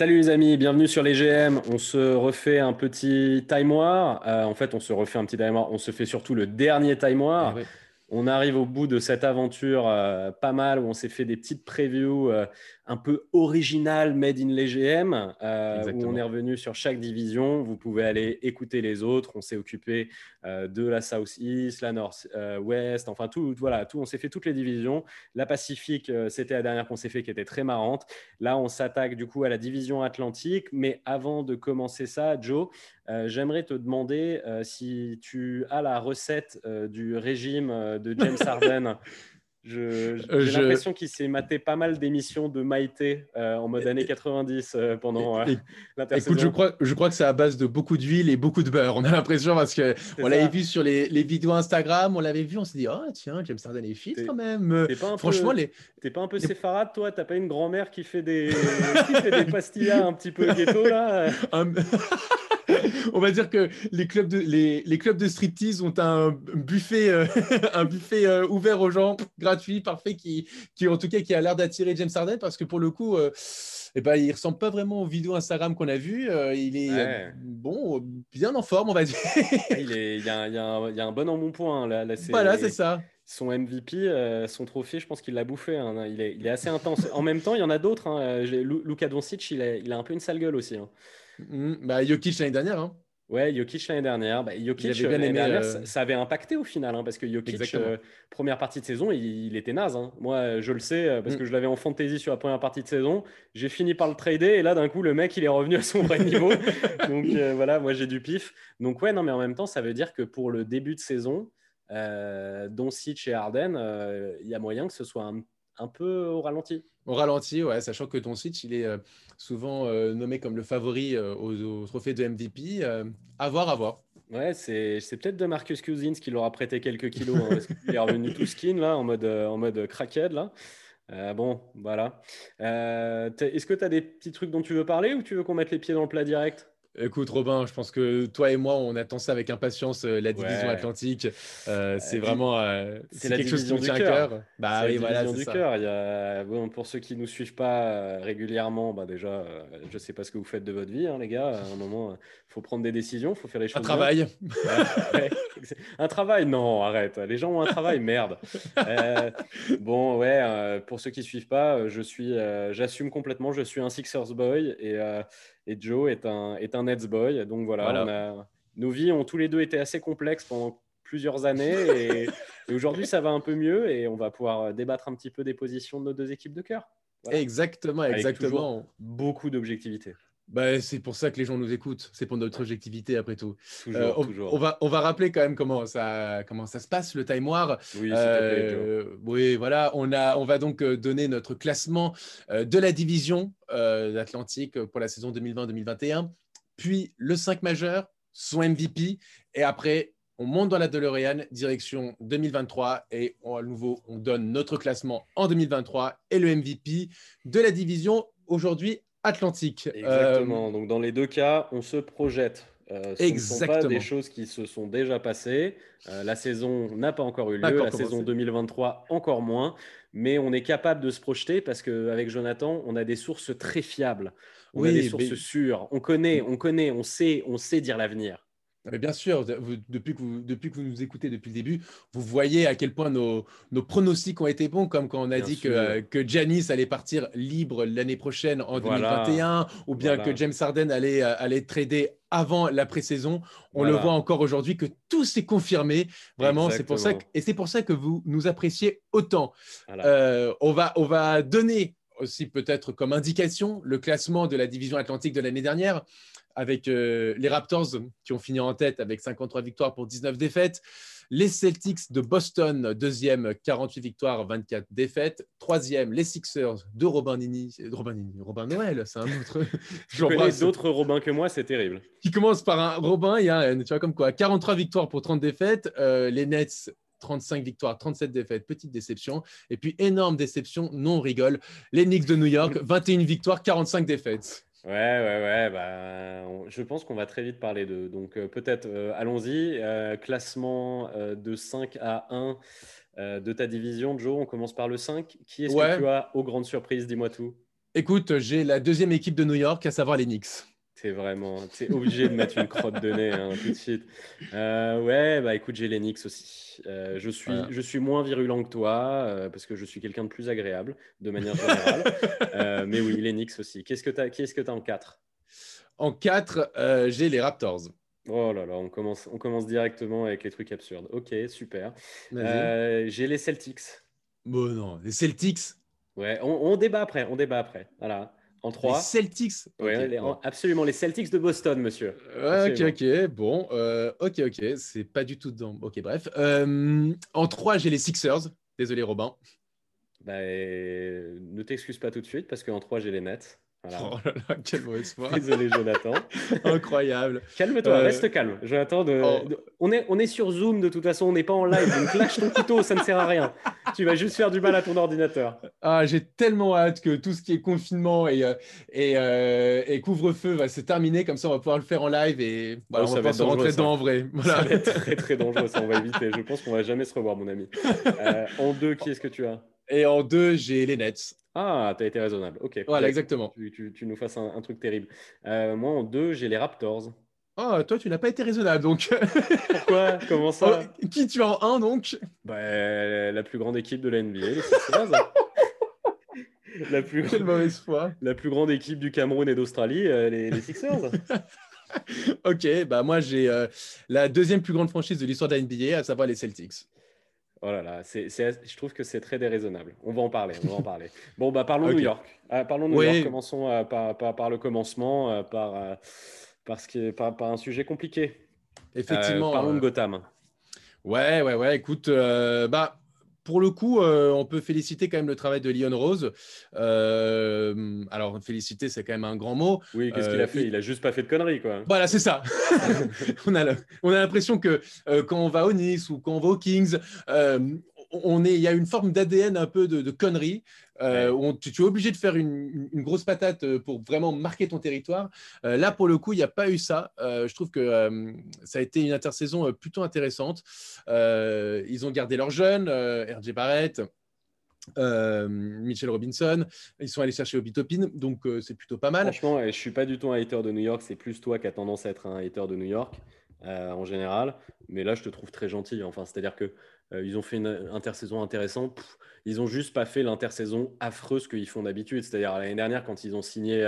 Salut les amis, bienvenue sur les GM. On se refait un petit time war. Euh, en fait, on se refait un petit time war. On se fait surtout le dernier time war. Eh oui. On arrive au bout de cette aventure euh, pas mal où on s'est fait des petites previews euh, un peu originales made in les GM où on est revenu sur chaque division. Vous pouvez aller écouter les autres. On s'est occupé de la South East, la North euh, West, enfin tout, voilà, tout. On s'est fait toutes les divisions. La Pacifique, euh, c'était la dernière qu'on s'est fait qui était très marrante. Là, on s'attaque du coup à la division Atlantique. Mais avant de commencer ça, Joe, euh, j'aimerais te demander euh, si tu as la recette euh, du régime euh, de James Harden. J'ai Euh, je- l'impression qu'il s'est maté pas mal d'émissions de Maïté euh, en mode années 90 euh, pendant euh. Écoute, je crois, je crois que c'est à base de beaucoup d'huile et beaucoup de beurre. On a l'impression parce que on l'avait vu sur les, les vidéos Instagram, on l'avait vu, on s'est dit, oh tiens, James Harden est fit quand même. Pas peu- Franchement, les... T'es pas un peu les- séfarade, toi? T'as pas une grand-mère qui fait des qui fait des pastillas un petit peu ghetto là? Un- on va dire que les clubs de, les, les clubs de striptease ont un buffet, euh, un buffet euh, ouvert aux gens, gratuit, parfait, qui, qui en tout cas qui a l'air d'attirer James Harden parce que pour le coup, euh, eh ben, il ressemble pas vraiment aux vidéos Instagram qu'on a vues. Euh, il est Ouais. bon, bien en forme, on va dire. Il est, il y a, il y a un, il y a un bon embonpoint là. là voilà, c'est ça. Son MVP, euh, son trophée, je pense qu'il l'a bouffé. hein. Il, est, il est assez intense. En même temps, il y en a d'autres. hein. Luka Doncic, il a, il a un peu une sale gueule aussi. hein. Mm, bah, Jokic l'année dernière. Hein. Ouais, Jokic l'année dernière. Bah, Jokic, bien l'année dernière, euh, ça, avait impacté au final, hein, parce que Jokic, euh, première partie de saison, il, il était naze. hein. Moi, je le sais, euh, parce Mm. que je l'avais en fantasy sur la première partie de saison. J'ai fini par le trader, et là, d'un coup, le mec, il est revenu à son vrai niveau. Donc euh, voilà, moi, j'ai du pif. Donc ouais, non, mais en même temps, ça veut dire que pour le début de saison, euh, Doncic et Harden, euh, il y a moyen que ce soit un, un peu au ralenti. Au ralenti, ouais, sachant que Doncic, il est euh, souvent euh, nommé comme le favori euh, au, au trophée de MVP. Euh, à voir, à voir. Ouais, c'est c'est peut-être de Marcus Cousins qui leur a prêté quelques kilos, hein, parce qu'il est revenu tout skin là, en mode, en mode crackhead là. Euh, bon, voilà. Euh, Est-ce que tu as des petits trucs dont tu veux parler ou tu veux qu'on mette les pieds dans le plat direct? Écoute, Robin, je pense que toi et moi, on attend ça avec impatience, euh, la division Ouais. Atlantique. Euh, c'est Euh, vraiment c'est c'est la quelque chose qui du tient à cœur. Bah C'est oui, la voilà, division c'est du ça. cœur. Il y a... bon, pour ceux qui ne nous suivent pas régulièrement, bah déjà, je ne sais pas ce que vous faites de votre vie, hein, les gars. À un moment, il faut prendre des décisions, il faut faire les choses. Un travail. Ouais, un travail Non, arrête. Les gens ont un travail, merde. Bon, ouais, pour ceux qui ne suivent pas, je suis, j'assume complètement, je suis un Sixers boy et, et Joe est un, est un Nets boy. Donc voilà, Voilà. on a- nos vies ont tous les deux été assez complexes pendant plusieurs années et, et aujourd'hui ça va un peu mieux et on va pouvoir débattre un petit peu des positions de nos deux équipes de cœur. Voilà. Exactement, exactement. beaucoup d'objectivité. Bah, c'est pour ça que les gens nous écoutent. C'est pour notre objectivité après tout. Toujours, Euh, on, toujours. on va, on va rappeler quand même comment ça, comment ça se passe, le Time War. Oui, te plaît. Euh, oui, voilà, on, a, on va donc euh, donner notre classement euh, de la division euh, d'Atlantique pour la saison 2020-2021, puis le 5 majeur, son MVP, et après, on monte dans la DeLorean, direction 2023, et on- à nouveau, on donne notre classement en 2023 et le MVP de la division aujourd'hui Atlantique. Euh, Exactement. Donc, dans les deux cas, on se projette. Euh, ce ne sont pas Exactement. des choses qui se sont déjà passées. Euh, la saison n'a pas encore eu lieu. Encore la commencé. saison 2023, encore moins. Mais on est capable de se projeter parce qu'avec Jonathan, on a des sources très fiables. On a Oui, des sources mais- sûres. On connaît, on connaît, on sait, on sait dire l'avenir. Mais bien sûr, vous- depuis, que vous, depuis que vous nous écoutez depuis le début, vous voyez à quel point nos, nos pronostics ont été bons, comme quand on a Bien dit que, sûr. euh, que Giannis allait partir libre l'année prochaine en Voilà. 2021, ou bien Voilà. que James Harden allait, euh, allait trader avant la pré-saison. On Voilà. le voit encore aujourd'hui que tout s'est confirmé. Vraiment, c'est pour ça que, et c'est pour ça que vous nous appréciez autant. Euh, on, va, on va donner aussi peut-être comme indication le classement de la division atlantique de l'année dernière avec euh, les Raptors qui ont fini en tête avec 53 victoires pour 19 défaites. Les Celtics de Boston, deuxième, 48 victoires, 24 défaites. Troisième, les Sixers de Robin Nini. Robin Nini, Robin Noël, c'est un autre. Je connais d'autres Robins que moi, c'est terrible. Qui commence par un Robin et un N, tu vois comme quoi. 43 victoires pour 30 défaites. Euh, les Nets, 35 victoires, 37 défaites, petite déception. Et puis, énorme déception, non on rigole. Les Knicks de New York, 21 victoires, 45 défaites. Ouais, ouais, ouais. Bah, je pense qu'on va très vite parler d'eux. Donc, peut-être, allons-y. classement de 5 à 1 de ta division, Joe. On commence par le 5. Qui est-ce que tu as aux grandes surprises? Dis-moi tout. Écoute, j'ai la deuxième équipe de New York, à savoir les Knicks. C'est vraiment, es obligé de mettre une crotte de nez hein, tout de suite. Euh, ouais, bah écoute, j'ai les Knicks aussi. Euh, je, suis, je suis moins virulent que toi euh, parce que je suis quelqu'un de plus agréable de manière générale. mais oui, les Knicks aussi. Qu'est-ce que tu as, qui est-ce que as en 4 En 4, j'ai les Raptors. Oh là là, on commence, on commence directement avec les trucs absurdes. Ok, super. j'ai les Celtics. Bon, non, les Celtics Ouais, on, on débat après, on débat après. Voilà. En 3. Les Celtics. Oui, absolument. Les Celtics de Boston, monsieur. ok, ok. Bon, euh, ok, ok. C'est pas du tout dedans. Ok, bref. Euh, en 3, j'ai les Sixers. Désolé, Robin. Bah, ne t'excuse pas tout de suite parce qu'en 3, j'ai les Nets. Oh là là, quel mauvaise foi. Désolé, Jonathan. Incroyable. Calme-toi, euh, reste calme. Jonathan, oh. on, est, on est sur Zoom de toute façon, on n'est pas en live. Donc lâche ton couteau, ça ne sert à rien. Tu vas juste faire du mal à ton ordinateur. Ah, j'ai tellement hâte que tout ce qui est confinement et, euh, et, euh, et couvre-feu va se terminer. Comme ça, on va pouvoir le faire en live et on va pouvoir se rentrer dedans en vrai. Voilà. Ça va être très très dangereux, ça on va éviter. Je pense qu'on va jamais se revoir, mon ami. en deux, qui est-ce que tu as? Et en deux, j'ai les Nets. Ah, tu as été raisonnable. Ok. Voilà, exactement. Tu, tu, nous fasses un, truc terrible. Euh, moi, en deux, j'ai les Raptors. Oh, toi, tu n'as pas été raisonnable, donc. Pourquoi? Comment ça? Oh, Qui tu as en un, donc? Bah, La plus grande équipe de la NBA, les Sixers. la plus... Quelle mauvaise foi. La plus grande équipe du Cameroun et d'Australie, euh, les, Sixers. ok, bah moi, j'ai euh, la deuxième plus grande franchise de l'histoire de la NBA, à savoir les Celtics. Oh là là, je trouve que c'est très déraisonnable. On va en parler. On va en parler. Bon, bah, parlons de New York. Euh, parlons de New York. Commençons euh, par, par, le commencement, euh, par, que, par, par, un sujet compliqué. Effectivement. parlons de Gotham. Ouais, ouais, ouais. Écoute, bah, pour le coup, euh, on peut féliciter quand même le travail de Lyon Rose. Euh, alors, féliciter, c'est quand même un grand mot. Oui, qu'est-ce qu'il a euh, fait? Il... a juste pas fait de conneries, quoi. Voilà, c'est ça. on a l'impression que quand on va au Nice ou quand on va aux Kings, on est, il y a une forme d'ADN un peu de, de connerie. Euh, où tu, es obligé de faire une, grosse patate euh, pour vraiment marquer ton territoire. Euh, là, pour le coup, il n'y a pas eu ça. je trouve que ça a été une intersaison plutôt intéressante. ils ont gardé leurs jeunes, RJ Barrett. Mitchell Robinson, ils sont allés chercher Obi Topin, donc c'est plutôt pas mal. Franchement, je suis pas du tout un hater de New York, c'est plus toi qui as tendance à être un hater de New York en général. Mais là, je te trouve très gentil. Enfin, c'est-à-dire que euh, ils ont fait une intersaison intéressante. ils ont juste pas fait l'intersaison affreuse qu'ils font d'habitude. C'est-à-dire l'année dernière, quand ils ont signé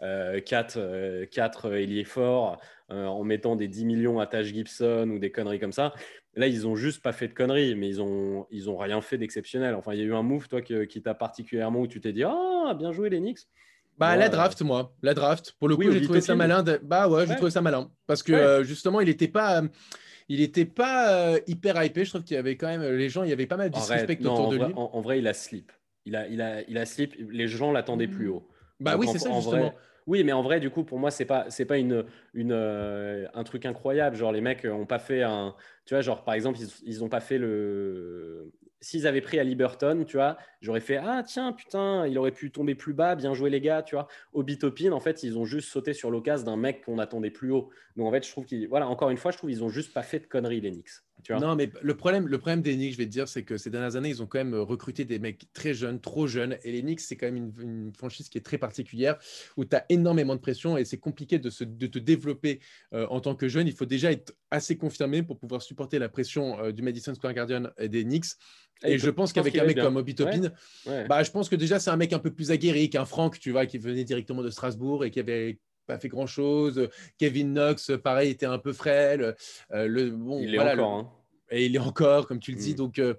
4 euh, euh, ailiers forts en mettant des 10 millions à Taj Gibson ou des conneries comme ça. Là, ils ont juste pas fait de conneries, mais ils ont, ils ont rien fait d'exceptionnel. Enfin, il y a eu un move, toi, qui, t'a particulièrement où tu t'es dit Ah, bien joué, les Knicks. Bah, la draft, moi. La draft. Pour le coup, j'ai trouvé ça malin. Bah ouais, j'ai trouvé ça malin. Parce que justement, il n'était pas il n'était pas euh, hyper hypé. Je trouve qu'il y avait quand même les gens, il y avait pas mal de disrespect autour de lui. En, vrai, il a slip. Il a, il a, il a slip. Les gens l'attendaient plus haut. Bah oui, c'est ça justement. oui, mais en vrai, du coup, pour moi, c'est pas, c'est pas une, une, euh, un truc incroyable. Genre, les mecs ont pas fait un, tu vois, genre par exemple, ils, ils ont pas fait le, s'ils avaient pris à Liberton, tu vois, j'aurais fait Ah, tiens, putain, il aurait pu tomber plus bas, bien joué les gars, tu vois. Au Bitopin, en fait, ils ont juste sauté sur l'occasion d'un mec qu'on attendait plus haut. Donc, en fait, je trouve qu'ils, voilà, encore une fois, je trouve qu'ils ont juste pas fait de conneries, les Knicks. Tu vois non, mais le problème, le problème des Knicks, je vais te dire, c'est que ces dernières années, ils ont quand même recruté des mecs très jeunes, trop jeunes. Et les Knicks, c'est quand même une, franchise qui est très particulière, où tu as énormément de pression et c'est compliqué de, se, de te développer euh, en tant que jeune. Il faut déjà être assez confirmé pour pouvoir supporter la pression euh, du Madison Square Garden et des Knicks. Et, je pense qu'avec un mec comme Obi Topin, bah, je pense que déjà, c'est un mec un peu plus aguerri qu'un Franck, tu vois, qui venait directement de Strasbourg et qui avait pas fait grand chose. Kevin Knox, pareil, était un peu frêle. Euh, le, bon, il est encore. Hein. Et il est encore, comme tu le dis. Mm. Donc, euh,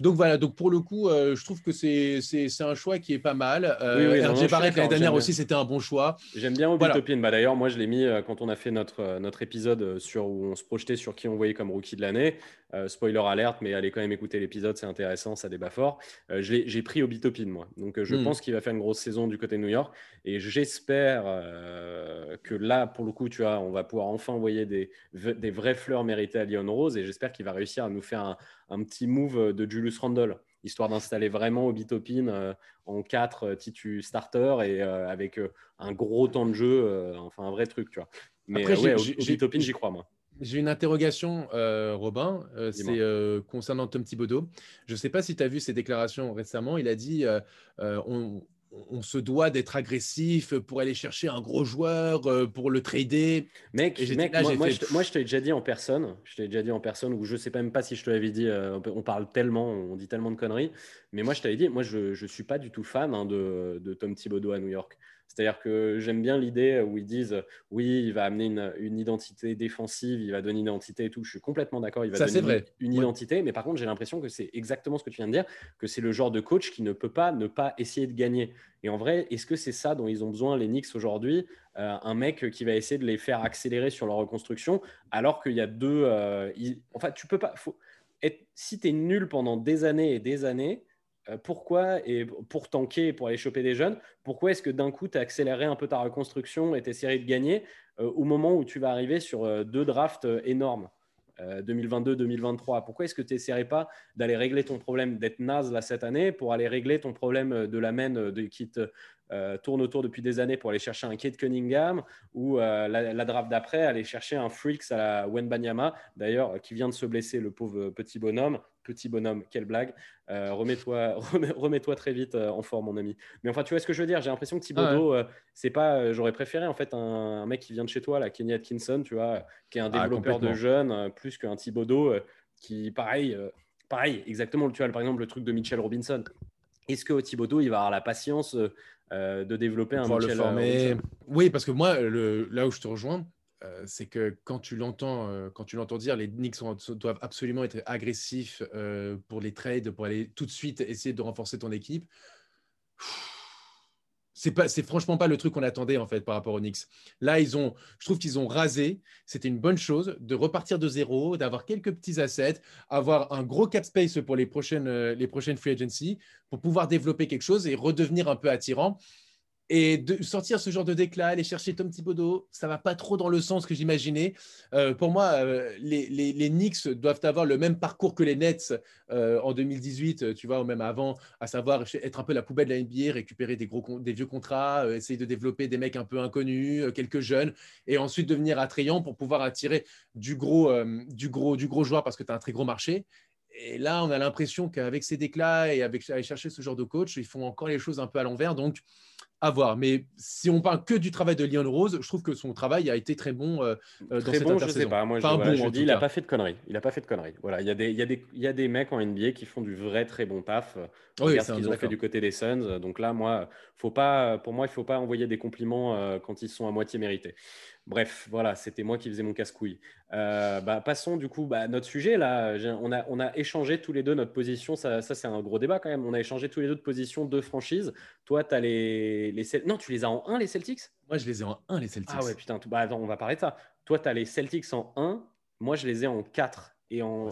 donc voilà, donc pour le coup, euh, je trouve que c'est un choix qui est pas mal. Euh, RJ Barrett l'année dernière aussi, c'était un bon choix. J'aime bien Obi voilà. Bah, D'ailleurs, moi, je l'ai mis euh, quand on a fait notre, euh, notre épisode sur, où on se projetait sur qui on voyait comme rookie de l'année. spoiler alerte, mais allez quand même écouter l'épisode, c'est intéressant, ça débat fort. j'ai pris Obi Topin, moi. Donc je hmm. pense qu'il va faire une grosse saison du côté de New York. Et j'espère que là, pour le coup, tu vois, on va pouvoir enfin envoyer des, des vraies fleurs méritées à Lyon Rose. Et j'espère qu'il va réussir à nous faire un, un petit move de Julius Randle. histoire d'installer vraiment Obi Topin en 4 titu starter et avec un gros temps de jeu, enfin un vrai truc, tu vois. Mais Après, ouais, j'y crois, moi. J'ai une interrogation, Robin, c'est concernant Tom Thibodeau. Je ne sais pas si tu as vu ses déclarations récemment. Il a dit on, on se doit d'être agressif pour aller chercher un gros joueur, euh, pour le trader. Mec, moi, je, te l'ai déjà dit en personne, je t'ai déjà dit en personne, ou je sais même pas si je te l'avais dit, euh, on parle tellement, on dit tellement de conneries, mais moi je t'avais dit, moi je ne suis pas du tout fan hein, de, de, Tom Thibodeau à New York. C'est-à-dire que j'aime bien l'idée où ils disent oui, il va amener une, identité défensive, il va donner une identité et tout. Je suis complètement d'accord, il va donner vrai. une, identité. Mais par contre, j'ai l'impression que c'est exactement ce que tu viens de dire, que c'est le genre de coach qui ne peut pas ne pas essayer de gagner. Et en vrai, est-ce que c'est ça dont ils ont besoin, les Knicks, aujourd'hui euh, Un mec qui va essayer de les faire accélérer sur leur reconstruction, alors qu'il y a deux. Euh, enfin, tu peux pas. Faut... Être... Si tu es nul pendant des années et des années, pourquoi, et pour tanker, pour aller choper des jeunes, pourquoi est-ce que d'un coup, tu as accéléré un peu ta reconstruction et tes séries de gagner euh, au moment où tu vas arriver sur euh, deux drafts énormes 2022-2023 Pourquoi est-ce que tu n'essaierais pas d'aller régler ton problème d'être naze là cette année pour aller régler ton problème de la main de, qui te tourne autour depuis des années pour aller chercher un Kate Cunningham ou la, draft d'après, aller chercher un Freaks à la Wenbanyama, d'ailleurs, qui vient de se blesser, le pauvre petit bonhomme petit bonhomme, quelle blague. Euh, remets-toi remets très vite euh, en forme, mon ami. Mais enfin, tu vois ce que je veux dire J'ai l'impression que Thibodeau, ah euh, c'est pas. J'aurais préféré en fait un, mec qui vient de chez toi, là, Kenny Atkinson, tu vois, qui est un ah, développeur de jeunes, plus qu'un Thibodeau qui, pareil, pareil, exactement. Tu vois, par exemple, le truc de Mitchell Robinson. Est-ce que Thibodeau, il va avoir la patience de développer un le former Oui, parce que moi, le, là où je te rejoins, euh, c'est que quand tu l'entends, euh, quand tu l'entends dire, les Knicks doivent absolument être agressifs euh, pour les trades, pour aller tout de suite essayer de renforcer ton équipe. C'est franchement pas le truc qu'on attendait en fait par rapport aux Knicks. Là, ils ont, je trouve qu'ils ont rasé. C'était une bonne chose de repartir de zéro, d'avoir quelques petits assets, avoir un gros cap space pour les prochaines, les prochaines free agency, pour pouvoir développer quelque chose et redevenir un peu attirant. Et de sortir ce genre de déclat, aller chercher Tom Thibodeau, ça va pas trop dans le sens que j'imaginais. Euh, pour moi, euh, les, les, Knicks doivent avoir le même parcours que les Nets euh, en 2018, tu vois, ou même avant, à savoir être un peu la poubelle de la NBA, récupérer des, gros, des vieux contrats, essayer de développer des mecs un peu inconnus, quelques jeunes, et ensuite devenir attrayant pour pouvoir attirer du gros, du gros, du gros joueur parce que tu as un très gros marché. Et là, on a l'impression qu'avec ces déclats et avec aller chercher ce genre de coach, ils font encore les choses un peu à l'envers. Donc, à voir. Mais si on parle que du travail de Lyon Rose, je trouve que son travail a été très bon euh, euh, dans très bon, je sais pas. Moi, je, dis, il n'a pas fait de conneries. Il n'a pas fait de conneries. Voilà, il y a des, il y a des, il y a des mecs en NBA qui font du vrai très bon taf. Regarde ce qu'ils ont fait du côté des Suns. Donc là, moi, faut pas, pour moi, il faut pas envoyer des compliments euh, quand ils sont à moitié mérités. Bref, voilà, c'était moi qui faisais mon casse-couille. Euh, bah, passons du coup bah, à notre sujet. Là, on a, on a échangé tous les deux notre position. Ça, ça c'est un gros débat quand même. On a échangé tous les deux de position de franchise. Toi, tu as les, les. Non, tu les as en 1, les Celtics? Moi, je les ai en 1, les Celtics. Ah ouais, putain. Bah, attends, on va parler de ça. Toi, tu as les Celtics en 1. Moi, je les ai en 4. Et, en...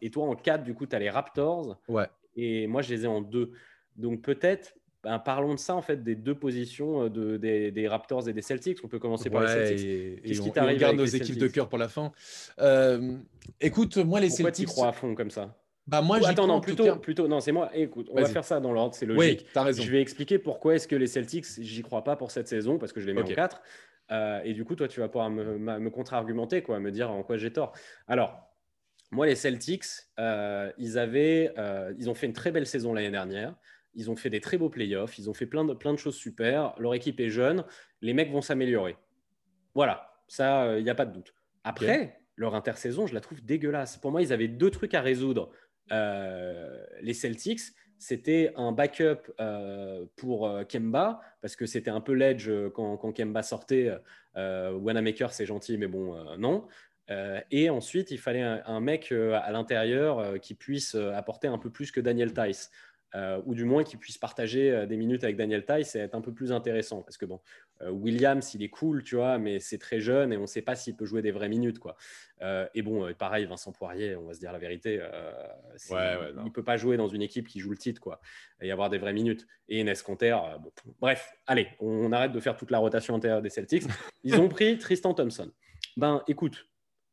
et, toi, en 4, du coup, tu as les Raptors. Ouais. Et moi, je les ai en 2. Donc, peut-être ben, parlons de ça, en fait, des deux positions euh, de, des, Raptors et des Celtics. On peut commencer par les Celtics. Qui t'arrive On garde nos équipes de cœur pour la fin. Euh, écoute, moi, les Pourquoi Celtics. tu crois à fond comme ça? Bah moi, attends, non, plutôt, plutôt, non, c'est moi. écoute, on va faire ça dans l'ordre, c'est logique. Oui, as raison. Je vais expliquer pourquoi est-ce que les Celtics, j'y crois pas pour cette saison, parce que je les mets en 4. Euh, et du coup, toi, tu vas pouvoir me, me contre-argumenter, quoi, me dire en quoi j'ai tort. Alors, moi, les Celtics, ils avaient, ils ont fait une très belle saison l'année dernière. Ils ont fait des très beaux playoffs. Ils ont fait plein de, plein de choses super. Leur équipe est jeune. Les mecs vont s'améliorer. Voilà, ça, il euh, n'y a pas de doute. Après, leur intersaison, je la trouve dégueulasse. Pour moi, ils avaient deux trucs à résoudre. Euh, les Celtics, c'était un backup euh, pour Kemba, parce que c'était un peu l'edge quand, Kemba sortait. Wanamaker, c'est gentil, mais bon, non. et ensuite, il fallait un, un mec à l'intérieur qui puisse apporter un peu plus que Daniel Tice. Euh, ou du moins qu'il puisse partager euh, des minutes avec Daniel et être un peu plus intéressant. Parce que bon, euh, Williams, il est cool, tu vois, mais c'est très jeune et on ne sait pas s'il peut jouer des vraies minutes, quoi. et bon, pareil, Vincent Poirier, on va se dire la vérité, il ne peut pas jouer dans une équipe qui joue le titre, quoi, et avoir des vraies minutes. Et Enes Conter, bon, bref, allez, on, arrête de faire toute la rotation intérieure des Celtics. Ils ont pris Tristan Thompson. Ben, écoute,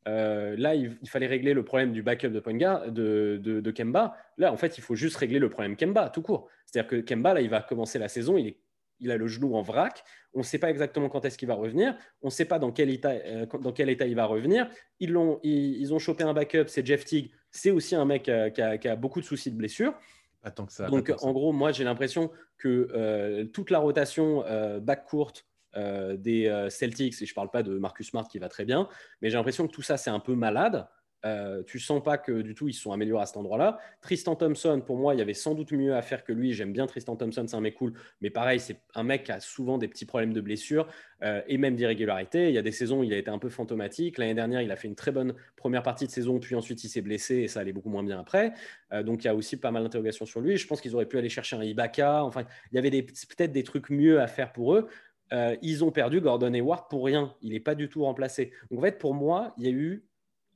là, il, fallait régler le problème du backup de Ponga, de, de, Kemba. Là, en fait, il faut juste régler le problème Kemba, tout court. C'est-à-dire que Kemba, là, il va commencer la saison, il, est, il a le genou en vrac. On ne sait pas exactement quand est-ce qu'il va revenir. On ne sait pas dans quel, état, dans quel état il va revenir. Ils, ont, ils, ils ont chopé un backup, c'est Jeff Teague. C'est aussi un mec qui a, qui a, beaucoup de soucis de blessure. Que ça. Donc, en gros, moi, j'ai l'impression que toute la rotation back courte euh, des euh, Celtics, et je ne parle pas de Marcus Smart qui va très bien, mais j'ai l'impression que tout ça, c'est un peu malade. Euh, tu sens pas que du tout ils se sont améliorés à cet endroit-là. Tristan Thompson, pour moi, il y avait sans doute mieux à faire que lui. J'aime bien Tristan Thompson, c'est un mec cool, mais pareil, c'est un mec qui a souvent des petits problèmes de blessure euh, et même d'irrégularité. Il y a des saisons où il a été un peu fantomatique. L'année dernière, il a fait une très bonne première partie de saison, puis ensuite il s'est blessé et ça allait beaucoup moins bien après. donc il y a aussi pas mal d'interrogations sur lui. Je pense qu'ils auraient pu aller chercher un Ibaka. Enfin, il y avait peut-être des trucs mieux à faire pour eux. Euh, ils ont perdu Gordon Hayward pour rien. Il n'est pas du tout remplacé. Donc en fait, pour moi, il y a eu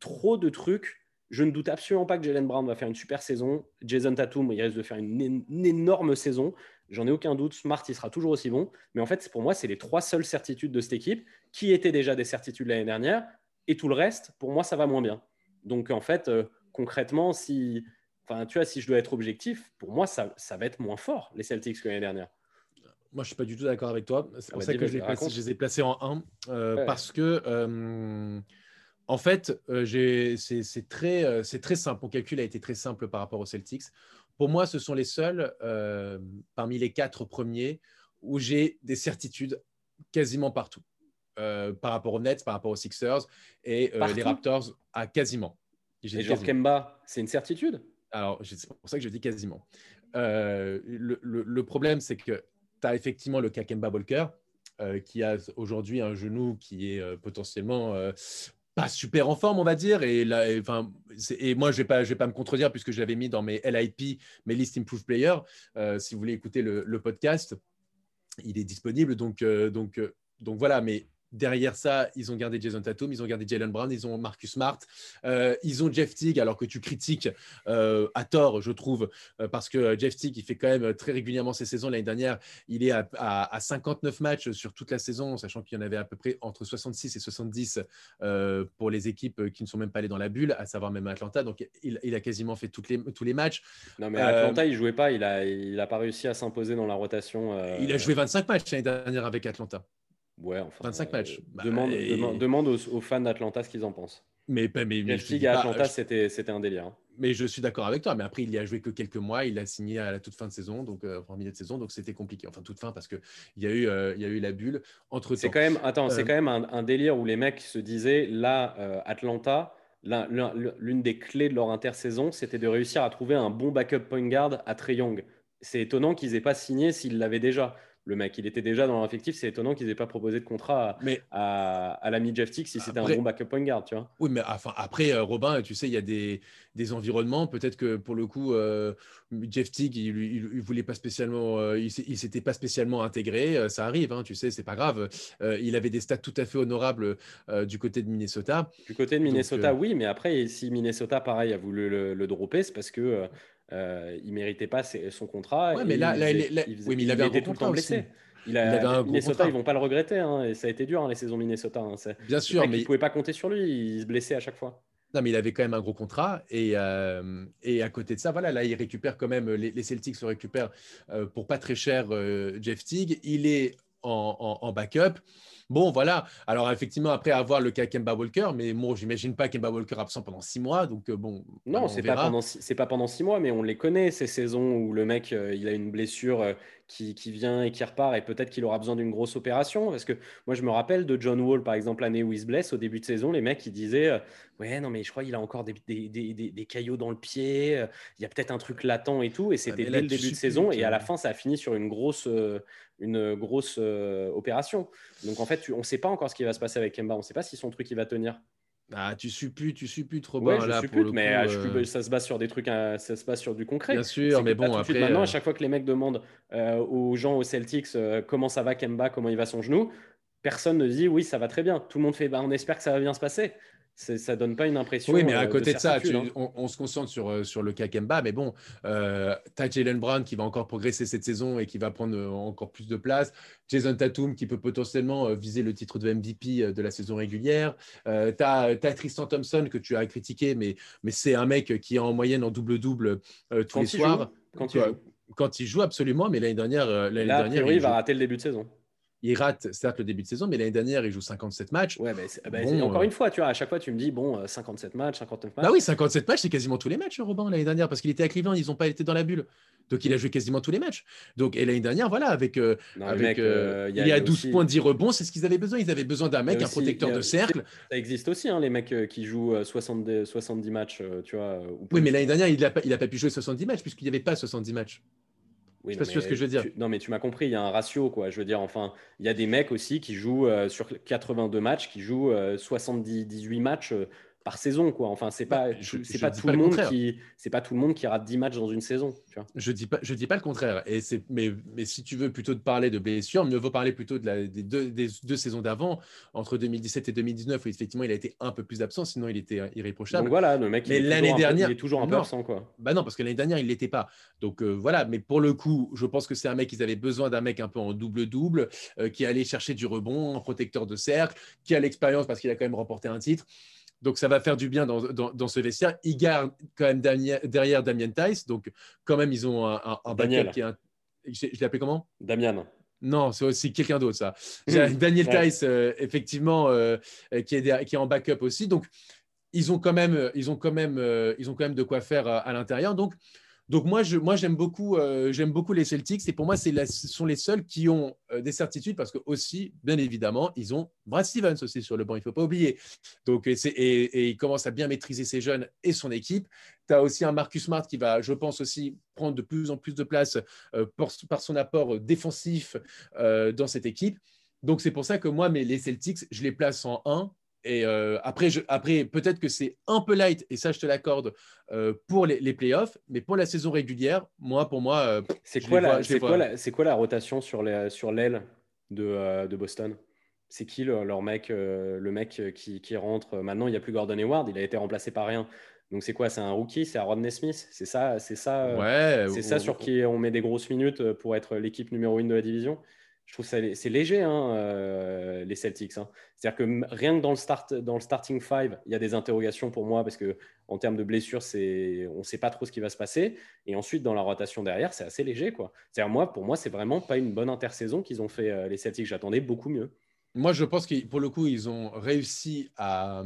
trop de trucs. Je ne doute absolument pas que Jalen Brown va faire une super saison. Jason Tatum, il risque de faire une, énorme saison. J'en ai aucun doute. Smart, il sera toujours aussi bon. Mais en fait, pour moi, c'est les trois seules certitudes de cette équipe qui étaient déjà des certitudes l'année dernière. Et tout le reste, pour moi, ça va moins bien. Donc en fait, euh, concrètement, si, tu vois, si je dois être objectif, pour moi, ça, ça va être moins fort, les Celtics, que l'année dernière. Moi, je suis pas du tout d'accord avec toi. C'est pour ah bah, ça que je, les ai placés en 1. Euh, parce que, euh, en fait, euh, c'est très, très simple. Mon calcul a été très simple par rapport aux Celtics. Pour moi, ce sont les seuls parmi les quatre premiers où j'ai des certitudes quasiment partout. par rapport aux Nets, par rapport aux Sixers et les Raptors, à quasiment. Et genre Kemba, c'est une certitude? Alors, c'est pour ça que je dis quasiment. le, le, problème, c'est que tu as effectivement le Kakemba Walker, euh, qui a aujourd'hui un genou qui est euh, potentiellement euh, pas super en forme, on va dire. Et, là, et moi, je ne vais, pas, me contredire puisque je l'avais mis dans mes LIP, mes List Improved Player. si vous voulez écouter le, le, podcast, il est disponible. Donc, donc, donc voilà, mais Derrière ça, ils ont gardé Jason Tatum, ils ont gardé Jalen Brown, ils ont Marcus Smart, euh, ils ont Jeff Teague, alors que tu critiques euh, à tort, je trouve, euh, parce que Jeff Teague, il fait quand même très régulièrement ses saisons. L'année dernière, il est à, 59 matchs sur toute la saison, sachant qu'il y en avait à peu près entre 66 et 70 pour les équipes qui ne sont même pas allées dans la bulle, à savoir même Atlanta. Donc, il, a quasiment fait toutes les, tous les matchs. Non, mais Atlanta, il jouait pas, il n'a il a pas réussi à s'imposer dans la rotation. Il a joué 25 matchs l'année dernière avec Atlanta. Ouais, enfin. 25 matchs. Bah, demande, demande, aux, fans d'Atlanta ce qu'ils en pensent. Mais, mais, mais, mais à Atlanta, c'était un délire. Hein. Mais je suis d'accord avec toi. Mais après, il y a joué que quelques mois. Il a signé à la toute fin de saison, donc euh, en milieu de saison, donc c'était compliqué. Enfin, toute fin parce que il y a eu, euh, il y a eu la bulle entre. C'est quand même, attends, c'est euh, quand même un, délire où les mecs se disaient là, Atlanta, l'une des clés de leur intersaison, c'était de réussir à trouver un bon backup point guard à Trey Young. C'est étonnant qu'ils aient pas signé s'ils l'avaient déjà le mec. Il était déjà dans l'effectif. C'est étonnant qu'ils n'aient pas proposé de contrat à, mais, à, l'ami Jeff Tick si c'était un bon backup point guard, tu vois. Oui, mais enfin, après, euh, Robin, tu sais, il y a des, des environnements. Peut-être que pour le coup, euh, Jeff Tick, il, il, voulait pas spécialement, euh, il, s'était pas spécialement intégré. ça arrive, hein, tu sais, c'est pas grave. il avait des stats tout à fait honorables du côté de Minnesota. Du côté de Minnesota, oui, mais après, si Minnesota, pareil, a voulu le, le dropper, c'est parce que euh, il méritait pas son contrat. Ouais, mais là, il, oui, mais il, avait un tout le temps blessé. Il, a, avait un Minnesota, ils vont pas le regretter. Hein, et ça a été dur hein, les saisons Minnesota. Hein, Bien sûr, mais il pouvait pas compter sur lui. Il se blessait à chaque fois. Non, mais il avait quand même un gros contrat. Et, euh, et à côté de ça, voilà, là, il récupère quand même, les, Celtics le récupèrent euh, pour pas très cher Jeff Teague. Il est en, en backup. Bon, voilà. Alors, effectivement, après avoir le cas Kemba Walker, mais bon, j'imagine pas Kemba Walker absent pendant six mois. Donc, euh, bon. Non, c'est pas, pendant, pas pendant six mois, mais on les connaît, ces saisons où le mec, euh, il a une blessure euh, qui, vient et qui repart, et peut-être qu'il aura besoin d'une grosse opération. Parce que moi, je me rappelle de John Wall, par exemple, l'année où il se blesse, au début de saison, les mecs, ils disaient Ouais, non, mais je crois qu'il a encore des, des, caillots dans le pied, il y a peut-être un truc latent et tout. Et c'était dès le début de saison, et à la fin, ça a fini sur une grosse une grosse euh, opération. Donc en fait, on ne sait pas encore ce qui va se passer avec Kemba. On ne sait pas si son truc il va tenir. Ah, tu supputes, tu supputes trop ouais, je là, suppute, mais euh, ça se base sur des trucs, ça se base sur du concret. Bien sûr, mais bon, après. maintenant, à euh, chaque fois que les mecs demandent aux gens, aux Celtics, comment ça va Kemba, comment il va son genou, personne ne dit oui, ça va très bien. Tout le monde fait, bah, on espère que ça va bien se passer. Ça donne pas une impression. Oui, mais à côté de, ça, hein. on, se concentre sur, sur le Kakemba, mais bon, euh, tu as Jalen Brown qui va encore progresser cette saison et qui va prendre encore plus de place. Jason Tatum qui peut potentiellement viser le titre de MVP de la saison régulière. tu as, Tristan Thompson que tu as critiqué, mais, mais c'est un mec qui est en moyenne en double-double tous les soirs. quand il joue quand il joue absolument, mais l'année dernière, euh, l'année dernière, il, va rater le début de saison. Il rate certes le début de saison, mais l'année dernière, il joue 57 matchs. Ouais, mais bah, encore euh, une fois, tu vois, à chaque fois, tu me dis, bon, 57 euh, matchs, 59 matchs. Bah oui, 57 matchs, c'est quasiment tous les matchs, Robin, l'année dernière, parce qu'il était à Cleveland, ils n'ont pas été dans la bulle. Donc, il a joué quasiment tous les matchs. Donc, et l'année dernière, voilà, avec, avec il y a, 12 points, 10 rebonds, c'est ce qu'ils avaient besoin. Ils avaient besoin d'un mec, un protecteur de cercle. Ça existe aussi, hein, les mecs qui jouent 70, 70 matchs, tu vois. oui, mais l'année dernière, il n'a pas, pas pu jouer 70 matchs, puisqu'il n'y avait pas 70 matchs. Oui, je sais pas ce que je veux dire. non, mais tu m'as compris, il y a un ratio, quoi. Je veux dire, enfin, il y a des mecs aussi qui jouent euh, sur 82 matchs, qui jouent 78 euh, matchs euh, par saison quoi. Enfin c'est pas bah, c'est pas tout le monde qui c'est pas tout le monde qui rate 10 matchs dans une saison, tu vois. Je dis pas je dis pas le contraire et c'est mais, mais si tu veux plutôt de parler de blessures, mieux vaut parler plutôt de la, des, deux, des deux saisons d'avant entre 2017 et 2019 où effectivement il a été un peu plus absent sinon il était irréprochable. Donc voilà, le mec mais l'année dernière il est toujours un peu absent quoi. Bah non parce que l'année dernière il l'était pas. Donc euh, voilà, mais pour le coup, je pense que c'est un mec ils avaient besoin d'un mec un peu en double double euh, qui allait chercher du rebond, un protecteur de cercle, qui a l'expérience parce qu'il a quand même remporté un titre. Donc, ça va faire du bien dans, dans, ce vestiaire. Ils gardent quand même derrière Damien Tice. Donc, quand même, ils ont un, un, backup qui est. Un... Je, l'ai appelé comment? Damien. Non, c'est aussi quelqu'un d'autre, ça. Daniel Tice, euh, effectivement, euh, qui, est qui est en backup aussi. Donc, ils ont quand même, ils ont quand même, euh, ils ont quand même de quoi faire à l'intérieur. Donc, donc moi, moi j'aime beaucoup, euh, j'aime beaucoup les Celtics et pour moi, c'est ce sont les seuls qui ont euh, des certitudes parce que aussi, bien évidemment, ils ont Brad Stevens aussi sur le banc, il ne faut pas oublier. Donc, et, et, il commence à bien maîtriser ses jeunes et son équipe. Tu as aussi un Marcus Smart qui va, je pense aussi, prendre de plus en plus de place euh, par son apport défensif dans cette équipe. Donc c'est pour ça que moi, les Celtics, je les place en 1 et euh, après, après peut-être que c'est un peu light, et ça, je te l'accorde, euh, pour les, les, playoffs, mais pour la saison régulière, moi, pour moi. Euh, c'est quoi, la, quoi, quoi, la rotation sur l'aile sur de, de Boston? C'est qui leur mec, le mec qui, qui rentre? Maintenant, il n'y a plus Gordon Hayward, il a été remplacé par rien. Donc c'est quoi? C'est un rookie? C'est Rodney Smith? C'est ça, c'est ça, ouais, c'est ça sur qui on met des grosses minutes pour être l'équipe numéro une de la division? Je trouve ça c'est léger hein, euh, les Celtics. Hein. C'est-à-dire que rien que dans le starting five, il y a des interrogations pour moi parce que en termes de blessures, on ne sait pas trop ce qui va se passer. Et ensuite dans la rotation derrière, c'est assez léger quoi. C'est-à-dire moi, pour moi, c'est vraiment pas une bonne intersaison qu'ils ont fait euh, les Celtics. J'attendais beaucoup mieux. Moi, je pense que pour le coup, ils ont réussi à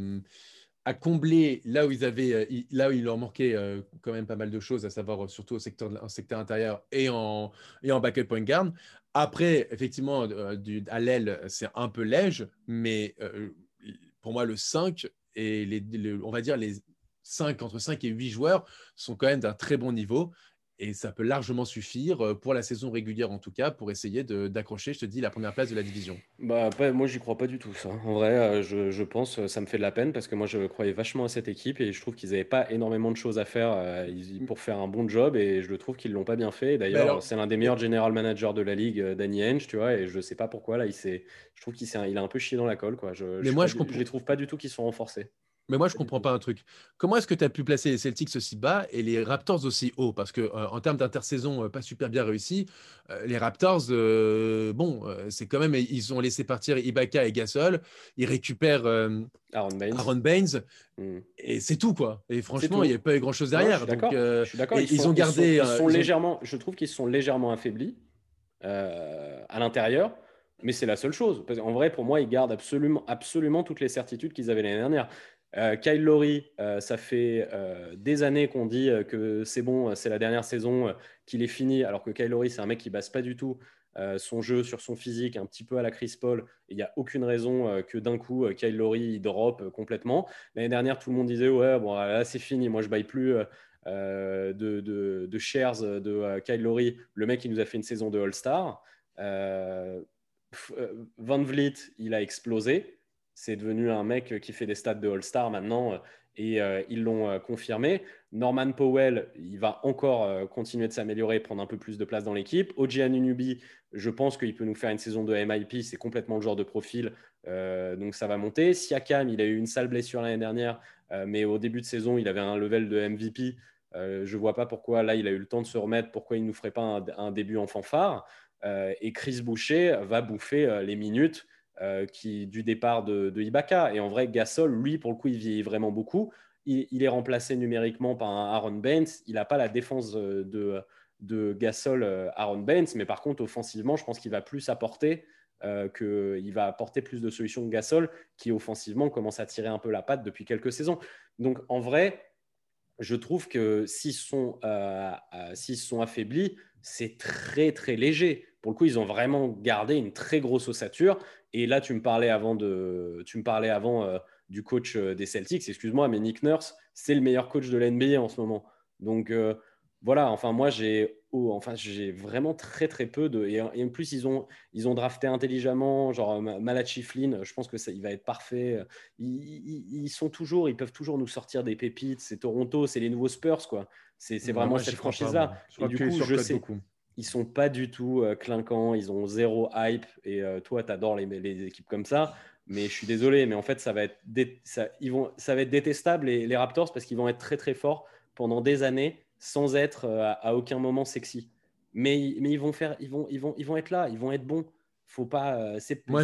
à combler là où ils avaient, euh, là où il leur manquait quand même pas mal de choses, à savoir surtout au secteur intérieur et en, et en backup point guard, après, effectivement, euh, à l'aile, c'est un peu léger, mais euh, pour moi, le 5 et les, on va dire les 5, entre 5 et 8 joueurs sont quand même d'un très bon niveau. Et ça peut largement suffire euh, pour la saison régulière, en tout cas, pour essayer d'accrocher, je te dis, la première place de la division. Bah, moi, j'y crois pas du tout, ça. En vrai, euh, je, je, pense, euh, ça me fait de la peine parce que moi, je croyais vachement à cette équipe et je trouve qu'ils n'avaient pas énormément de choses à faire pour faire un bon job et je le trouve qu'ils l'ont pas bien fait. D'ailleurs, c'est l'un des meilleurs general managers de la ligue, Danny Henge, tu vois, et je sais pas pourquoi, là, il je trouve qu'il il a un peu chié dans la colle, quoi. Je, Mais moi, je, je les trouve pas du tout qu'ils sont renforcés. Mais moi, je ne comprends pas un truc. Comment est-ce que tu as pu placer les Celtics aussi bas et les Raptors aussi haut? Parce que euh, en termes d'intersaison, euh, pas super bien réussi. Euh, les Raptors, bon, c'est quand même, ils ont laissé partir Ibaka et Gasol. Ils récupèrent Aaron Baines. Hmm. Et c'est tout, quoi. Et franchement, il n'y a pas eu grand-chose derrière. je suis d'accord. Ils, ont gardé. Ils sont, légèrement, je trouve qu'ils sont légèrement affaiblis à l'intérieur mais c'est la seule chose. en vrai, pour moi, ils gardent absolument, absolument toutes les certitudes qu'ils avaient l'année dernière. Euh, Kyle Lowry, euh, ça fait euh, des années qu'on dit que c'est bon, c'est la dernière saison, qu'il est fini, alors que Kyle Lowry, c'est un mec qui base pas du tout son jeu sur son physique, un petit peu à la Chris Paul. Il n'y a aucune raison que d'un coup, Kyle Lowry il drop complètement. L'année dernière, tout le monde disait Ouais, bon, là, c'est fini, moi, je baille plus. de, de, shares de Kyle Lowry, le mec qui nous a fait une saison de All-Star. Van Vliet, il a explosé c'est devenu un mec qui fait des stats de All-Star maintenant. et euh, ils l'ont confirmé. Norman Powell, il va encore continuer de s'améliorer, prendre un peu plus de place dans l'équipe. Oji Anunoby, je pense qu'il peut nous faire une saison de MIP, c'est complètement le genre de profil, donc ça va monter. Siakam, il a eu une sale blessure l'année dernière, mais au début de saison, il avait un level de MVP. je ne vois pas pourquoi là, il a eu le temps de se remettre, pourquoi il ne nous ferait pas un début en fanfare. et Chris Boucher va bouffer les minutes euh, qui, du départ de, Ibaka. Et en vrai, Gasol, lui, pour le coup, il vieillit vraiment beaucoup. Il, est remplacé numériquement par un Aaron Baines. Il n'a pas la défense euh, de, de Gasol, euh, Aaron Baines, mais par contre, offensivement, je pense qu'il va plus apporter. qu'il va apporter plus de solutions que Gasol, qui offensivement commence à tirer un peu la patte depuis quelques saisons. Donc en vrai, je trouve que s'ils sont, s'ils sont affaiblis, c'est très très léger. Pour le coup, ils ont vraiment gardé une très grosse ossature. Et là, tu me parlais avant, de, tu me parlais avant euh, du coach euh, des Celtics, excuse-moi, mais Nick Nurse, c'est le meilleur coach de l'NBA en ce moment. Donc euh, voilà, enfin moi j'ai oh, enfin, j'ai vraiment très très peu de... Et, en plus, ils ont, ils ont drafté intelligemment, genre Malachi Flynn, je pense que ça, il va être parfait. Ils, sont toujours, ils peuvent toujours nous sortir des pépites. C'est Toronto, c'est les nouveaux Spurs, quoi. C'est vraiment cette franchise-là. Et du coup, je sais... Beaucoup ils sont pas du tout euh, clinquants, ils ont zéro hype. Et euh, toi, tu adores les, les, équipes comme ça. Mais je suis désolé, mais en fait, ça va être, ça, ils vont, ça va être détestable, les, les Raptors, parce qu'ils vont être très très forts pendant des années sans être euh, à, aucun moment sexy. Mais, mais ils, vont faire, ils, vont, ils, vont, ils vont être là, ils vont être bons. Faut pas, c'est, Moi,